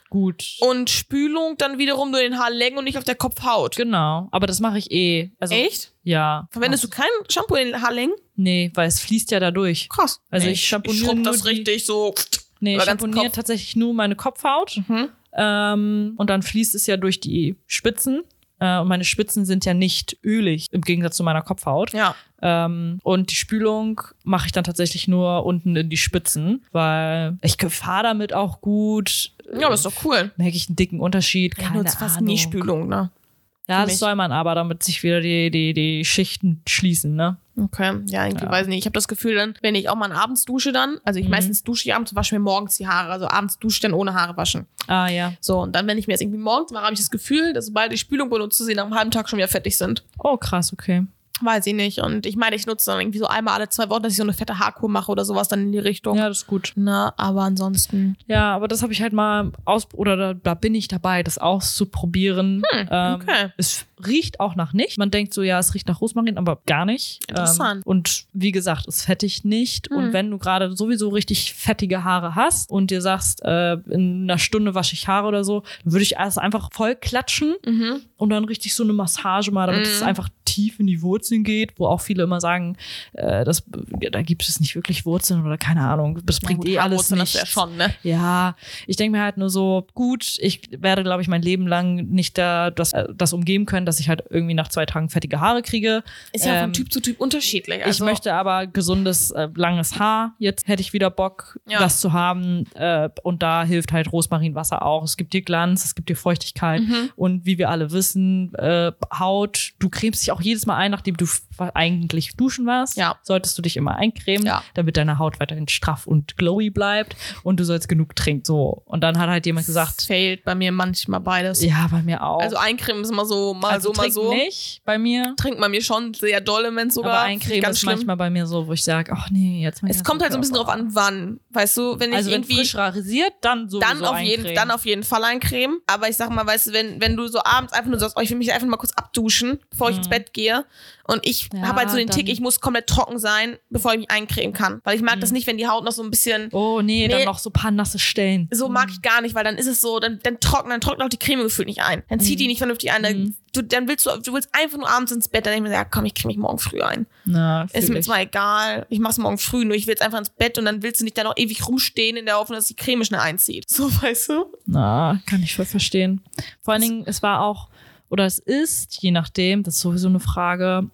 S1: Gut.
S2: und Spülung dann wiederum nur in den Haarlängen und nicht auf der Kopfhaut.
S1: Genau, aber das mache ich eh. Also,
S2: Echt?
S1: Ja.
S2: Verwendest du kein Shampoo in den Haarlängen?
S1: Nee, weil es fließt ja da durch.
S2: Krass.
S1: Also
S2: Nee,
S1: ich schamponiere
S2: schrubb
S1: nur
S2: das richtig so.
S1: Nee,
S2: Über
S1: ich
S2: Kopf.
S1: tatsächlich nur meine Kopfhaut.
S2: Mhm.
S1: Ähm, und dann fließt es ja durch die Spitzen. Äh, und meine Spitzen sind ja nicht ölig im Gegensatz zu meiner Kopfhaut.
S2: Ja.
S1: Ähm, und die Spülung mache ich dann tatsächlich nur unten in die Spitzen, weil ich fahre damit auch gut.
S2: Ja, aber ist doch cool.
S1: Merke ich einen dicken Unterschied. Keine
S2: fast
S1: Ahnung.
S2: nie Spülung, ne?
S1: Ja, das
S2: mich.
S1: soll man aber, damit sich wieder die, die, die Schichten schließen, ne?
S2: Okay, ja, irgendwie
S1: Ja.
S2: weiß nicht. Ich habe das Gefühl dann, wenn ich auch mal abends dusche dann, also ich
S1: Mhm.
S2: meistens dusche ich abends, wasche mir morgens die Haare, also abends dusche ich dann ohne Haare waschen.
S1: Ah, ja.
S2: So, und dann, wenn ich mir jetzt irgendwie morgens mache, habe ich das Gefühl, dass sobald ich Spülung benutze, sie nach einem halben Tag schon wieder fertig sind.
S1: Oh, krass, okay.
S2: Weiß ich nicht. Und ich meine, ich nutze dann irgendwie so einmal alle zwei Wochen, dass ich so eine fette Haarkur mache oder sowas dann in die Richtung.
S1: Ja, das ist gut.
S2: Na, aber ansonsten.
S1: Ja, aber das habe ich halt mal aus oder da, da bin ich dabei, das auszuprobieren.
S2: Hm,
S1: ähm,
S2: okay.
S1: Es riecht auch nach nicht. Man denkt so, ja, es riecht nach Rosmarin, aber gar nicht.
S2: Interessant.
S1: Ähm, und wie gesagt, es fettigt nicht.
S2: Hm.
S1: Und wenn du gerade sowieso richtig fettige Haare hast und dir sagst, äh, in einer Stunde wasche ich Haare oder so, dann würde ich erst einfach voll klatschen
S2: Mhm.
S1: und dann richtig so eine Massage mal, damit
S2: Mhm.
S1: es einfach tief in die Wurzeln geht, wo auch viele immer sagen, äh, das, da gibt es nicht wirklich Wurzeln oder keine Ahnung. Das bringt
S2: Ja, gut,
S1: eh alles
S2: du ja schon, ne?
S1: Ja, ich denke mir halt nur so, gut, ich werde, glaube ich, mein Leben lang nicht da das, äh, das umgeben können, dass ich halt irgendwie nach zwei Tagen fettige Haare kriege.
S2: Ist ja
S1: Ähm,
S2: von Typ zu Typ unterschiedlich.
S1: ich
S2: Also,
S1: möchte aber gesundes, äh, langes Haar. Jetzt hätte ich wieder Bock,
S2: Ja.
S1: das zu haben. Äh, und da hilft halt Rosmarinwasser auch. Es gibt dir Glanz, es gibt dir Feuchtigkeit.
S2: Mhm.
S1: Und wie wir alle wissen, äh, Haut, du cremst dich auch jedes Mal ein, nachdem du eigentlich duschen warst.
S2: Ja.
S1: Solltest du dich immer eincremen,
S2: Ja.
S1: damit deine Haut weiterhin straff und glowy bleibt. Und du sollst genug trinken. So. Und dann hat halt jemand gesagt,
S2: fehlt bei mir manchmal beides.
S1: ja, bei mir auch.
S2: Also eincremen ist immer so, mal
S1: Also
S2: so, mal so.
S1: nicht bei mir.
S2: Trinkt man mir schon sehr doll im Moment sogar.
S1: aber eincremen
S2: ganz
S1: ist
S2: schlimm.
S1: manchmal bei mir so, wo ich sage, ach nee, jetzt mein
S2: Es kommt halt so ein bisschen drauf an, wann. Weißt du, wenn ich
S1: Also wenn
S2: irgendwie.
S1: frisch rasiert, dann so
S2: dann auf, jeden, dann auf jeden Fall eincremen. Aber ich sag mal, weißt du, wenn, wenn du so abends einfach nur sagst, oh, ich will mich einfach mal kurz abduschen, bevor ich ins Bett gehe. Und ich
S1: Mhm. Ja,
S2: habe halt so den Tick, ich muss komplett trocken sein, bevor ich mich eincremen kann. Weil ich mag
S1: Mhm.
S2: das nicht, wenn die Haut noch so ein bisschen.
S1: Oh nee,
S2: Nee.
S1: dann noch so ein paar nasse Stellen.
S2: So mag ich gar nicht, weil dann ist es so, dann, dann trocknet, dann trocknet auch die Creme gefühlt nicht ein. Dann zieht die nicht vernünftig ein. Dann,
S1: Mhm.
S2: du, dann willst du, du willst einfach nur abends ins Bett, dann denke ich mir, ja komm, ich creme mich morgen früh ein.
S1: Na,
S2: Ist mir zwar egal, ich mach's morgen früh, nur ich will jetzt einfach ins Bett und dann willst du nicht da noch ewig rumstehen in der Hoffnung, dass die Creme schnell einzieht. So, weißt du?
S1: Na, kann ich voll verstehen. Vor allen Dingen, es war auch, oder es ist, je nachdem, das ist sowieso eine Frage,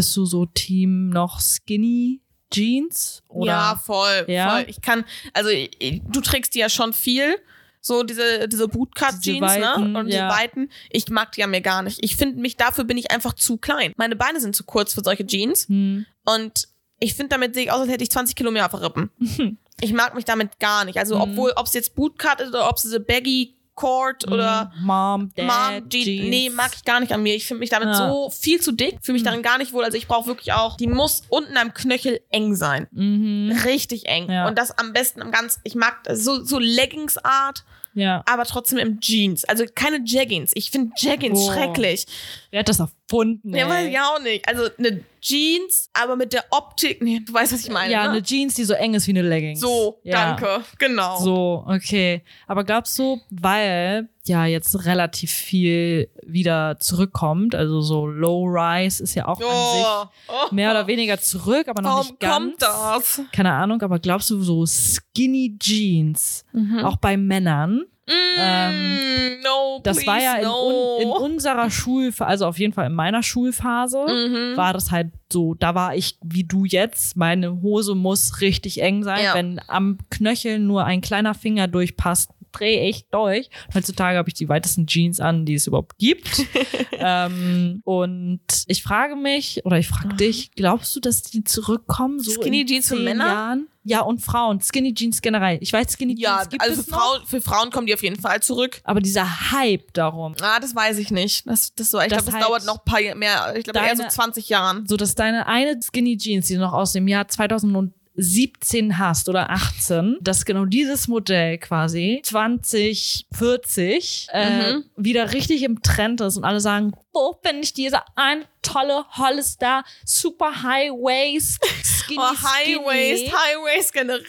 S1: bist du so Team noch Skinny Jeans? Oder?
S2: ja, voll,
S1: Ja?
S2: voll. Ich kann, also ich, du trägst die ja schon viel. So diese, diese Bootcut-Jeans, ne? Und
S1: ja.
S2: die weiten. Ich mag die ja mir gar nicht. Ich finde mich, dafür bin ich einfach zu klein. Meine Beine sind zu kurz für solche Jeans.
S1: Hm.
S2: Und ich finde, damit sehe ich aus, als hätte ich 20 Kilo mehr auf Rippen. ich mag mich damit gar nicht. Also, obwohl, ob es jetzt Bootcut ist oder ob es diese Baggy Cord oder
S1: Mom, Dad,
S2: Mom, Jeans.
S1: Jeans.
S2: Nee, mag ich gar nicht an mir. Ich finde mich damit
S1: Ja.
S2: so viel zu dick, fühle mich darin gar nicht wohl. Also ich brauche wirklich auch, die muss unten am Knöchel eng sein.
S1: Mhm.
S2: Richtig eng.
S1: Ja.
S2: Und das am besten am ganz, ich mag so, so Leggings-Art,
S1: Ja.
S2: aber trotzdem im Jeans. Also keine Jeggings. Ich finde Jeggings
S1: Oh.
S2: schrecklich.
S1: Wer hat das erfunden?
S2: Ja,
S1: ey?
S2: weiß ich auch nicht. Also eine Jeans, aber mit der Optik, nee, du weißt, was ich meine.
S1: ja,
S2: ne?
S1: eine Jeans, die so eng ist wie eine Leggings.
S2: So,
S1: ja.
S2: danke. Genau.
S1: So, okay. Aber glaubst du, weil ja jetzt relativ viel wieder zurückkommt, also so Low Rise ist ja auch an
S2: Oh,
S1: sich mehr oder weniger zurück, aber noch
S2: Warum
S1: nicht ganz.
S2: kommt das?
S1: Keine Ahnung, aber glaubst du so Skinny Jeans,
S2: Mhm.
S1: auch bei Männern?
S2: Mm, no,
S1: Das
S2: please,
S1: war ja in,
S2: no.
S1: un, in unserer Schulphase, also auf jeden Fall in meiner Schulphase,
S2: Mhm.
S1: war das halt so, da war ich wie du jetzt, meine Hose muss richtig eng sein.
S2: Ja.
S1: Wenn am Knöchel nur ein kleiner Finger durchpasst, drehe ich durch. Heutzutage habe ich die weitesten Jeans an, die es überhaupt gibt. ähm, und ich frage mich, oder ich frage dich, glaubst du, dass die zurückkommen? So
S2: Skinny
S1: in
S2: Jeans für Männer?
S1: Jahren? Ja, und Frauen. Skinny Jeans generell. Ich weiß, Skinny Jeans
S2: Ja,
S1: gibt
S2: also
S1: es
S2: für,
S1: noch,
S2: Frauen, für Frauen kommen die auf jeden Fall zurück.
S1: aber dieser Hype darum,
S2: Ah, das weiß ich nicht. Das, das so, ich glaube, das
S1: halt
S2: dauert noch ein paar mehr. Ich glaube, eher so
S1: deine-
S2: 20 Jahren.
S1: so dass deine eine Skinny Jeans, die du noch aus dem Jahr 2017 hast oder 18, dass genau dieses Modell quasi 2040 äh,
S2: Mhm.
S1: wieder richtig im Trend ist und alle sagen, wo finde ich diese ein tolle Hollister Super High Waist Skinny
S2: Oh, High
S1: Skinny.
S2: Waist, High Waist generell.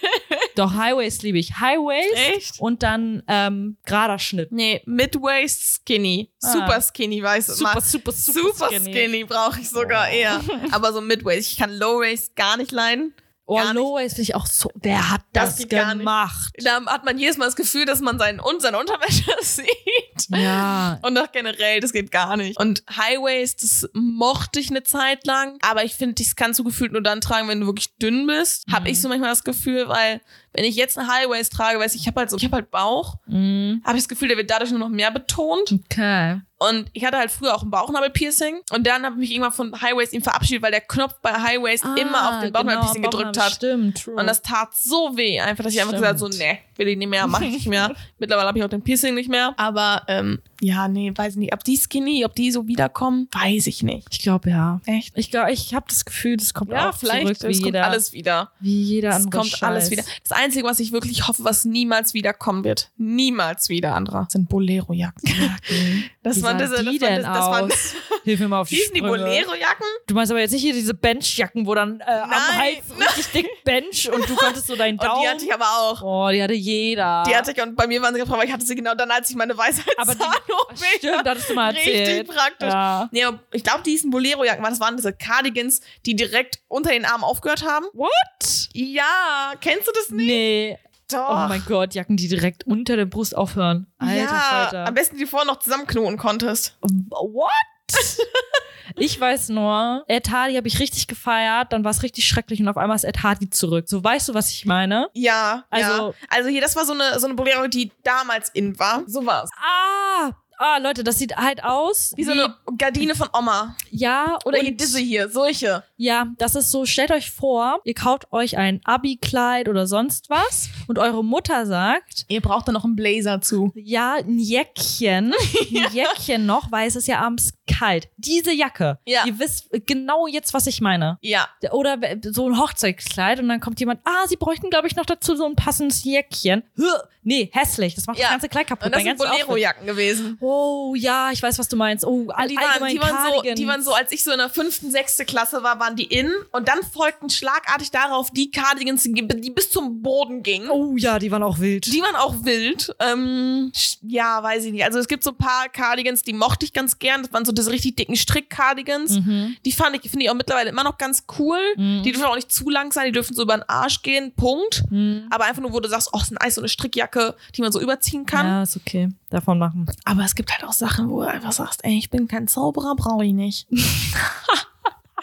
S1: Doch High Waist liebe ich. High Waist
S2: Echt?
S1: und dann ähm, gerader Schnitt.
S2: Nee, Mid-Waist Skinny.
S1: Ah.
S2: Super Skinny, weißt du.
S1: Super,
S2: mal.
S1: super, super,
S2: Super
S1: skinny.
S2: Skinny, brauche ich sogar eher. Aber so Mid-Waist. Ich kann Low-Waist gar nicht leiden.
S1: Oh. Low Waist finde ich auch so. Wer hat
S2: Das
S1: das, gemacht?
S2: Da hat man jedes Mal das Gefühl, dass man seinen, und seine Unterwäsche sieht.
S1: Ja,
S2: Und auch generell, das geht gar nicht. Und Highways, das mochte ich eine Zeit lang. Aber ich finde, das kannst du gefühlt nur dann tragen, wenn du wirklich dünn bist. Hab
S1: Mhm.
S2: ich so manchmal das Gefühl, weil wenn ich jetzt eine Highways trage, weiß ich, ich habe halt so, ich habe halt Bauch,
S1: Mhm.
S2: habe ich das Gefühl, der wird dadurch nur noch mehr betont.
S1: Okay.
S2: Und ich hatte halt früher auch ein Bauchnabelpiercing. Und dann habe ich mich irgendwann von Highways ihm verabschiedet, weil der Knopf bei Highways immer auf den Bauchnabelpiercing
S1: genau,
S2: gedrückt hat.
S1: Stimmt, true.
S2: Und das tat so weh, einfach, dass ich einfach gesagt
S1: Stimmt.
S2: so, nee, will ich nicht mehr, mach ich nicht mehr. Mittlerweile habe ich auch den Piercing nicht mehr. Aber ähm, ja, nee, weiß ich nicht. Ob die Skinny, ob die so wiederkommen, weiß ich nicht.
S1: ich glaube ja.
S2: Echt?
S1: Ich glaube, ich habe das Gefühl, das kommt
S2: Ja,
S1: auch
S2: vielleicht.
S1: zurück, wie
S2: Es kommt alles wieder.
S1: wie jeder
S2: Es
S1: andere
S2: kommt
S1: Scheiß.
S2: alles wieder. Das Einzige, was ich wirklich hoffe, was niemals wiederkommen wird, niemals wieder, Andra, sind Bolero-Jacken. Das
S1: Wie
S2: diese,
S1: die
S2: das waren,
S1: denn
S2: das, das waren,
S1: aus? Hilf mir mal auf die
S2: hießen die
S1: Sprünge.
S2: Bolero-Jacken?
S1: Du meinst aber jetzt nicht hier diese Benchjacken, wo dann äh, am. Hals richtig dick Bench und du konntest so deinen
S2: Und
S1: Daumen.
S2: die hatte ich aber auch.
S1: oh, die hatte jeder.
S2: Die hatte ich und bei mir waren sie gefragt, weil ich hatte sie genau dann, als ich meine Weisheit
S1: Aber die-
S2: OP
S1: Stimmt, das hattest du mal erzählt.
S2: Richtig praktisch.
S1: Ja.
S2: Nee, ich glaube, die hießen Bolero-Jacken, das waren diese Cardigans, die direkt unter den Armen aufgehört haben.
S1: What?
S2: Ja, kennst du das nicht?
S1: Nee.
S2: Doch.
S1: Oh mein Gott, Jacken, die direkt unter der Brust aufhören. Alter
S2: ja,
S1: Falter.
S2: am besten die vorher noch zusammenknoten konntest.
S1: What? ich weiß nur, Ed Hardy habe ich richtig gefeiert, dann war es richtig schrecklich und auf einmal ist Ed Hardy zurück. So, weißt du, was ich meine?
S2: Ja,
S1: Also-
S2: ja. Also hier, das war so eine, so eine Bolero, die damals in war. So war's.
S1: Ah, ah, Leute, das sieht halt aus
S2: Wie so eine Gardine von Oma.
S1: ja
S2: Oder
S1: und,
S2: diese hier, solche.
S1: Ja, das ist so, stellt euch vor, ihr kauft euch ein Abi-Kleid oder sonst was und eure Mutter sagt,
S2: Ihr braucht da noch einen Blazer zu.
S1: ja, ein Jäckchen, ein Jäckchen noch, weil es ist ja abends kalt. Diese Jacke,
S2: Ja.
S1: ihr wisst genau jetzt, was ich meine.
S2: Ja.
S1: Oder so ein Hochzeitskleid und dann kommt jemand, ah, sie bräuchten, glaube ich, noch dazu so ein passendes Jäckchen. Hö, nee, hässlich, das macht
S2: Ja.
S1: das ganze Kleid kaputt.
S2: Und das sind. Bolero-Jacken gewesen.
S1: Oh, ja, ich weiß, was du meinst. Oh, all,
S2: Die waren, die, waren so, die waren so, als ich so in der fünften, sechste Klasse war, waren die in. Und dann folgten schlagartig darauf die Cardigans, die bis zum Boden gingen.
S1: Oh ja, die waren auch wild.
S2: Die waren auch wild. Ähm, ja, weiß ich nicht. Also es gibt so ein paar Cardigans, die mochte ich ganz gern. Das waren so diese richtig dicken Strick-Cardigans.
S1: Mhm.
S2: Die fand ich, finde ich auch mittlerweile immer noch ganz cool.
S1: Mhm.
S2: Die dürfen auch nicht zu lang sein, die dürfen so über den Arsch gehen, Punkt.
S1: Mhm.
S2: Aber einfach nur, wo du sagst, oh, ist ein Eis, so eine Strickjacke, die man so überziehen kann.
S1: Ja, ist okay. Davon machen.
S2: Aber es gibt halt auch Sachen, wo du einfach sagst, ey, ich bin kein Zauberer, brauche ich nicht.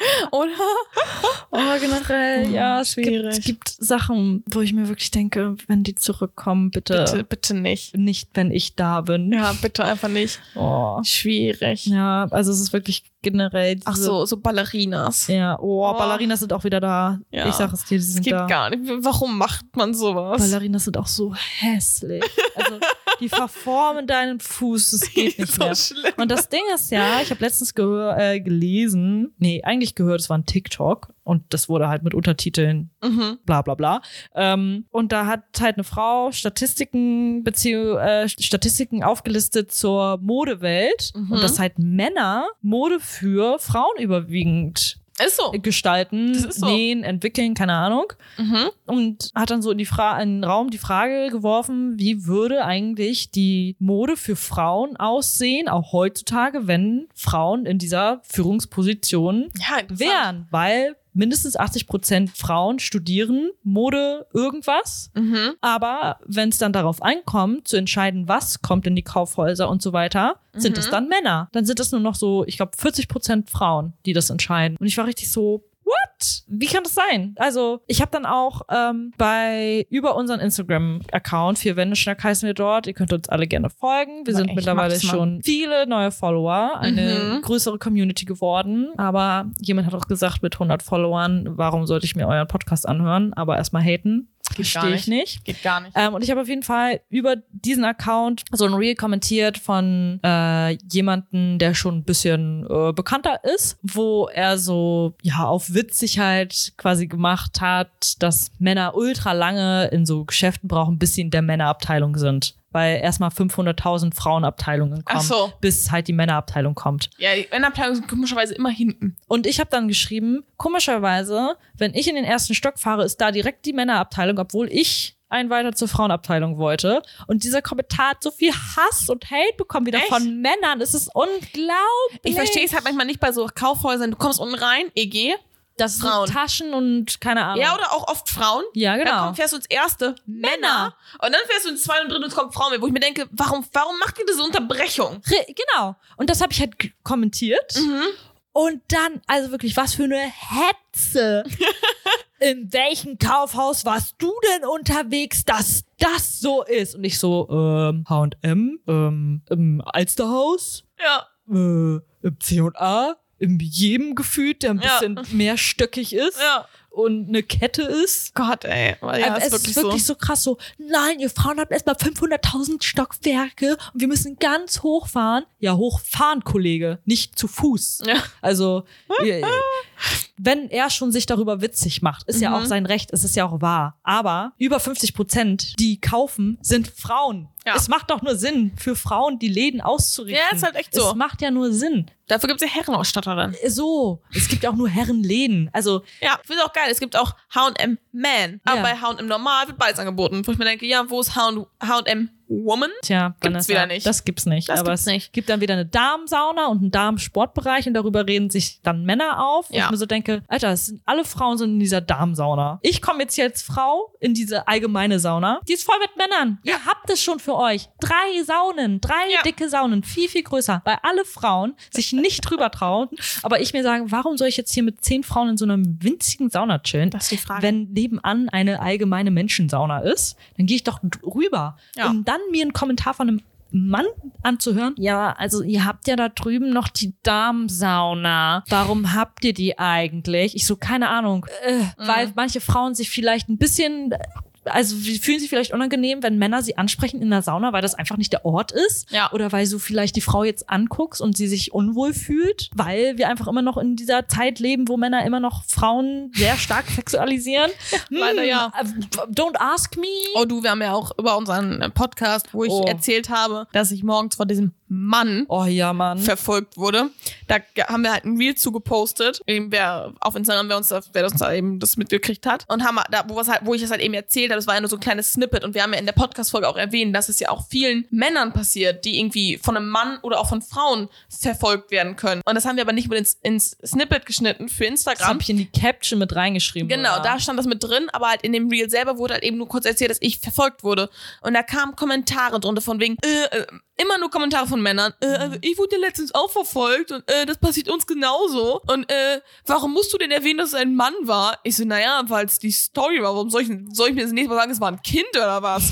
S2: Oder?
S1: Oh, generell, ja, es gibt,
S2: schwierig.
S1: es gibt Sachen, wo ich mir wirklich denke, wenn die zurückkommen, bitte,
S2: Bitte, bitte nicht.
S1: nicht, wenn ich da bin.
S2: Ja, bitte einfach nicht.
S1: Oh.
S2: Schwierig.
S1: Ja, also es ist wirklich generell
S2: Ach so, so Ballerinas.
S1: Ja, oh,
S2: Oh.
S1: Ballerinas sind auch wieder da.
S2: Ja.
S1: Ich sag es dir, die
S2: Es
S1: sind
S2: geht
S1: da.
S2: gar nicht. Warum macht man sowas?
S1: Ballerinas sind auch so hässlich. Also, die verformen deinen Fuß, es geht nicht
S2: so
S1: mehr.
S2: schlimm.
S1: Und das Ding ist ja, ich habe letztens äh, gelesen, nee, eigentlich gehört, es war ein TikTok und das wurde halt mit Untertiteln
S2: Mhm.
S1: bla bla bla. Ähm, und da hat halt eine Frau Statistiken äh, Statistiken aufgelistet zur Modewelt
S2: Mhm.
S1: und dass halt Männer Mode für Frauen überwiegend
S2: so.
S1: gestalten,
S2: ist so.
S1: nähen, entwickeln, keine Ahnung.
S2: Mhm.
S1: Und hat dann so in, die Fra in den Raum die Frage geworfen, wie würde eigentlich die Mode für Frauen aussehen, auch heutzutage, wenn Frauen in dieser Führungsposition
S2: Ja,
S1: wären, weil mindestens 80 Prozent Frauen studieren Mode irgendwas.
S2: Mhm.
S1: Aber wenn es dann darauf ankommt, zu entscheiden, was kommt in die Kaufhäuser und so weiter, sind
S2: Mhm.
S1: es dann Männer. Dann sind es nur noch so, ich glaube, 40 Prozent Frauen, die das entscheiden. Und ich war richtig so, what? Wie kann das sein? Also, ich habe dann auch ähm, bei über unseren Instagram-Account, vier Wendeschnack heißen wir dort, ihr könnt uns alle gerne folgen. Wir
S2: Aber
S1: sind mittlerweile schon viele neue Follower, eine
S2: Mhm.
S1: größere Community geworden. Aber jemand hat auch gesagt, mit 100 Followern, warum sollte ich mir euren Podcast anhören? Aber erstmal haten. Verstehe ich nicht.
S2: Geht gar nicht.
S1: Ähm, und ich habe auf jeden Fall über diesen Account so ein Reel kommentiert von äh, jemanden, der schon ein bisschen äh, bekannter ist, wo er so ja auf witzig halt quasi gemacht hat, dass Männer ultra lange in so Geschäften brauchen, bis sie in der Männerabteilung sind. Weil erstmal 500.000 Frauenabteilungen
S2: Ach
S1: kommen,
S2: so.
S1: bis halt die Männerabteilung kommt.
S2: Ja, die Männerabteilungen sind komischerweise immer hinten.
S1: Und ich habe dann geschrieben, komischerweise, wenn ich in den ersten Stock fahre, ist da direkt die Männerabteilung, obwohl ich einen weiter zur Frauenabteilung wollte. Und dieser Kommentar hat so viel Hass und Hate bekommen wieder
S2: Echt?
S1: von Männern. Es ist unglaublich.
S2: Ich verstehe es halt manchmal nicht bei so Kaufhäusern. Du kommst unten rein, EG.
S1: Das sind
S2: Frauen.
S1: Taschen und keine Ahnung.
S2: Ja, oder auch oft Frauen.
S1: Ja,
S2: Dann
S1: genau.
S2: kommt, fährst du ins erste Männer. Und dann fährst du ins zweite und dritte und es kommt Frauen wo ich mir denke, warum, warum macht ihr diese Unterbrechung?
S1: Re- Genau. Und das habe ich halt kommentiert.
S2: Mhm.
S1: Und dann, also wirklich, was für eine Hetze. In welchem Kaufhaus warst du denn unterwegs, dass das so ist? Und ich so, ähm, H&M, ähm, im Alsterhaus,
S2: Ja.
S1: äh, im C&A, im jedem gefühlt, der ein
S2: Ja.
S1: bisschen mehrstöckig ist
S2: Ja.
S1: und eine Kette ist.
S2: Gott, ey. Ja,
S1: Ähm,
S2: ist
S1: es
S2: wirklich,
S1: ist wirklich so. krass so, nein, ihr Frauen habt erstmal 500.000 Stockwerke und wir müssen ganz hochfahren. Ja, hochfahren, Kollege, nicht zu Fuß.
S2: so. Ja.
S1: Also, ihr- wenn er schon sich darüber witzig macht, ist ja
S2: Mhm.
S1: auch sein Recht, es ist ja auch wahr. Aber über 50 Prozent, die kaufen, sind Frauen.
S2: Ja.
S1: Es macht doch nur Sinn, für Frauen die Läden auszurichten.
S2: Ja, ist halt echt so.
S1: Es macht ja nur Sinn.
S2: Dafür gibt es ja Herrenausstatter dann.
S1: So, es gibt ja auch nur Herrenläden. Also,
S2: Ja, ich finde auch geil. Es gibt auch H&M Man. Aber
S1: Ja.
S2: bei H&M Normal wird beides angeboten. Wo ich mir denke, ja, wo ist H&M Woman?
S1: Tja,
S2: Gibt's wieder nicht.
S1: Das gibt's nicht.
S2: Das
S1: aber
S2: gibt's
S1: es
S2: nicht.
S1: gibt dann wieder eine Damensauna und einen Damensportbereich und darüber reden sich dann Männer auf. Und
S2: Ja.
S1: ich mir so denke, Alter, sind, alle Frauen sind in dieser Damensauna. Ich komme jetzt hier als Frau in diese allgemeine Sauna. Die ist voll mit Männern. Ihr habt es schon für euch. Drei Saunen, drei
S2: Ja.
S1: dicke Saunen, viel, viel größer. Weil alle Frauen sich nicht drüber trauen. Aber ich mir sage, warum soll ich jetzt hier mit zehn Frauen in so einer winzigen Sauna chillen?
S2: Das ist die Frage.
S1: Wenn nebenan eine allgemeine Menschensauna ist, dann gehe ich doch rüber.
S2: Ja.
S1: Um dann mir einen Kommentar von einem Mann anzuhören. Ja, also ihr habt ja da drüben noch die Damensauna. Warum habt ihr die eigentlich? Ich so, keine Ahnung. Äh,
S2: Mhm.
S1: Weil manche Frauen sich vielleicht ein bisschen. Also sie fühlen sich vielleicht unangenehm, wenn Männer sie ansprechen in der Sauna, weil das einfach nicht der Ort ist.
S2: Ja.
S1: Oder weil du vielleicht die Frau jetzt anguckst und sie sich unwohl fühlt, weil wir einfach immer noch in dieser Zeit leben, wo Männer immer noch Frauen sehr stark sexualisieren.
S2: leider ja.
S1: äh, Don't ask me.
S2: Oh du, wir haben ja auch über unseren Podcast, wo ich
S1: Oh.
S2: erzählt habe, dass ich morgens von diesem Mann
S1: Oh ja, Mann.
S2: verfolgt wurde. Da haben wir halt ein Reel zugepostet, eben wer auf Instagram, wer uns, da- wer uns da eben das mitgekriegt hat. Und haben da, wo, halt, wo ich das halt eben erzählt habe, das war ja nur so ein kleines Snippet. Und wir haben ja in der Podcast-Folge auch erwähnt, dass es ja auch vielen Männern passiert, die irgendwie von einem Mann oder auch von Frauen verfolgt werden können. Und das haben wir aber nicht mit ins, ins Snippet geschnitten für
S1: Das
S2: Instagram.
S1: habe ich in die Caption mit reingeschrieben.
S2: Genau,
S1: oder?
S2: da stand das mit drin, aber halt in dem Reel selber wurde halt eben nur kurz erzählt, dass ich verfolgt wurde. Und da kamen Kommentare drunter von wegen, äh, äh, immer nur Kommentare von Männern, äh, also ich wurde ja letztens auch verfolgt und äh, das passiert uns genauso. Und äh, warum musst du denn erwähnen, dass es ein Mann war? Ich so, naja, weil es die Story war. Warum soll ich, soll ich mir das nächste Mal sagen, es war ein Kind oder was?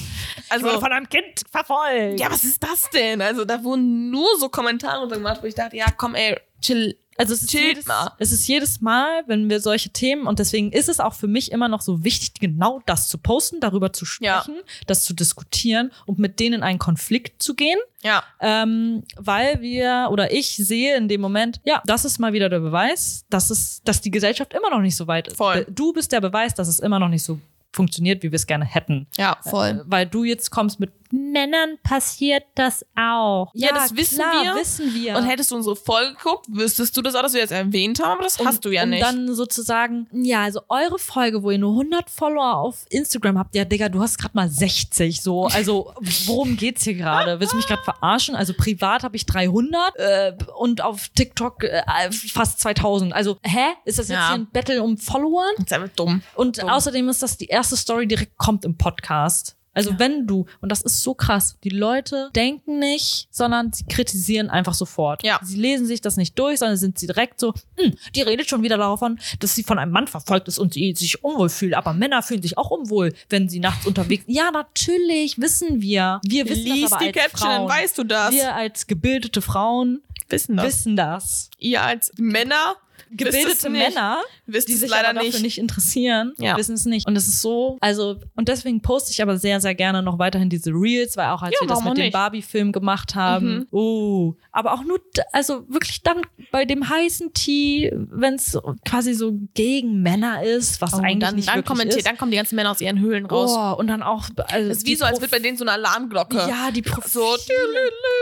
S2: Also,
S1: von einem Kind verfolgt.
S2: ja, was ist das denn? Also da wurden nur so Kommentare gemacht, wo ich dachte, ja, komm, ey, chill.
S1: Also es ist,
S2: Chillt
S1: jedes,
S2: mal.
S1: es ist jedes Mal, wenn wir solche Themen, und deswegen ist es auch für mich immer noch so wichtig, genau das zu posten, darüber zu
S2: Ja.
S1: sprechen, das zu diskutieren und mit denen in einen Konflikt zu gehen.
S2: Ja.
S1: Ähm, weil wir oder ich sehe in dem Moment, ja, das ist mal wieder der Beweis, dass es, dass die Gesellschaft immer noch nicht so weit ist.
S2: Voll.
S1: Du bist der Beweis, dass es immer noch nicht so funktioniert, wie wir es gerne hätten.
S2: Ja,
S1: Äh, Weil du jetzt kommst mit Männern passiert das auch.
S2: Ja, das wissen
S1: klar,
S2: wir.
S1: wissen wir.
S2: Und hättest du unsere Folge geguckt, wüsstest du das auch, dass wir jetzt erwähnt haben, aber das
S1: um,
S2: hast du ja
S1: um
S2: nicht.
S1: dann sozusagen, ja, also eure Folge, wo ihr nur 100 Follower auf Instagram habt, ja, Digga, du hast gerade mal 60, so, also worum geht's hier gerade? Willst du mich gerade verarschen? Also privat habe ich 300 äh, und auf TikTok äh, fast 2000. Also, hä? Ist das jetzt
S2: Ja.
S1: hier ein Battle um Followern?
S2: das ist einfach dumm.
S1: Und
S2: Dumm.
S1: außerdem ist das die erste Story, die direkt kommt im Podcast. Also wenn du, und das ist so krass, die Leute denken nicht, sondern sie kritisieren einfach sofort.
S2: Ja.
S1: Sie lesen sich das nicht durch, sondern sind sie direkt so, hm, die redet schon wieder davon, dass sie von einem Mann verfolgt ist und sie sich unwohl fühlt. Aber Männer fühlen sich auch unwohl, wenn sie nachts unterwegs Ja, natürlich, wissen wir. Wir wissen
S2: Lies
S1: das aber
S2: die
S1: als
S2: Caption,
S1: Frauen.
S2: weißt du das.
S1: Wir als gebildete Frauen
S2: wissen das.
S1: wissen das.
S2: Ihr als Männer
S1: Gebildete
S2: nicht.
S1: Männer
S2: wisst
S1: die
S2: es
S1: sich
S2: leider
S1: dafür
S2: nicht.
S1: nicht, interessieren,
S2: Ja.
S1: wissen es nicht. Und es ist so, also, und deswegen poste ich aber sehr, sehr gerne noch weiterhin diese Reels, weil auch als
S2: Ja,
S1: wir das mit dem? Barbie-Film gemacht haben,
S2: Mhm.
S1: oh, aber auch nur, also wirklich dann bei dem heißen Tee, wenn es quasi so gegen Männer ist, was
S2: Oh,
S1: eigentlich
S2: dann,
S1: nicht
S2: dann,
S1: wirklich
S2: kommentiert,
S1: ist.
S2: dann kommen die ganzen Männer aus ihren Höhlen raus.
S1: Oh, und dann auch, also
S2: das ist wie so, als wird bei denen so eine Alarmglocke.
S1: ja, die Profile.
S2: So,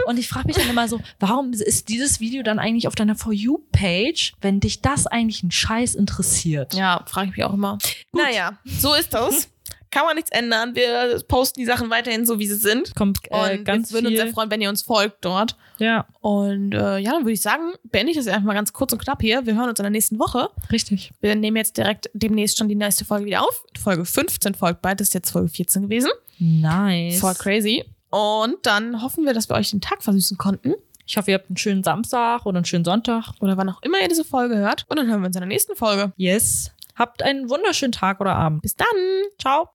S1: Und ich frage mich dann immer so, warum ist dieses Video dann eigentlich auf deiner For You-Page, wenn dich das eigentlich ein Scheiß interessiert?
S2: Ja, frage ich mich auch immer. Naja, so ist das. Kann man nichts ändern. Wir posten die Sachen weiterhin so, wie sie sind.
S1: Kommt äh,
S2: Und
S1: ganz
S2: wir würden uns sehr freuen, wenn ihr uns folgt dort.
S1: ja,
S2: Und äh, ja, dann würde ich sagen, beende ich das einfach mal ganz kurz und knapp hier. Wir hören uns in der nächsten Woche.
S1: richtig.
S2: Wir nehmen jetzt direkt demnächst schon die nächste Folge wieder auf. Folge 15 folgt bald, das ist jetzt Folge 14 gewesen.
S1: Nice.
S2: Voll crazy. Und dann hoffen wir, dass wir euch den Tag versüßen konnten.
S1: Ich hoffe, ihr habt einen schönen Samstag oder einen schönen Sonntag.
S2: Oder wann auch immer ihr diese Folge hört. Und dann hören wir uns in der nächsten Folge.
S1: Yes. Habt einen wunderschönen Tag oder Abend.
S2: Bis dann.
S1: Ciao.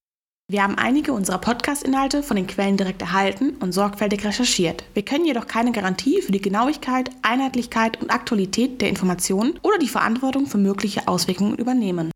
S3: Wir haben einige unserer Podcast-Inhalte von den Quellen direkt erhalten und sorgfältig recherchiert. Wir können jedoch keine Garantie für die Genauigkeit, Einheitlichkeit und Aktualität der Informationen oder die Verantwortung für mögliche Auswirkungen übernehmen.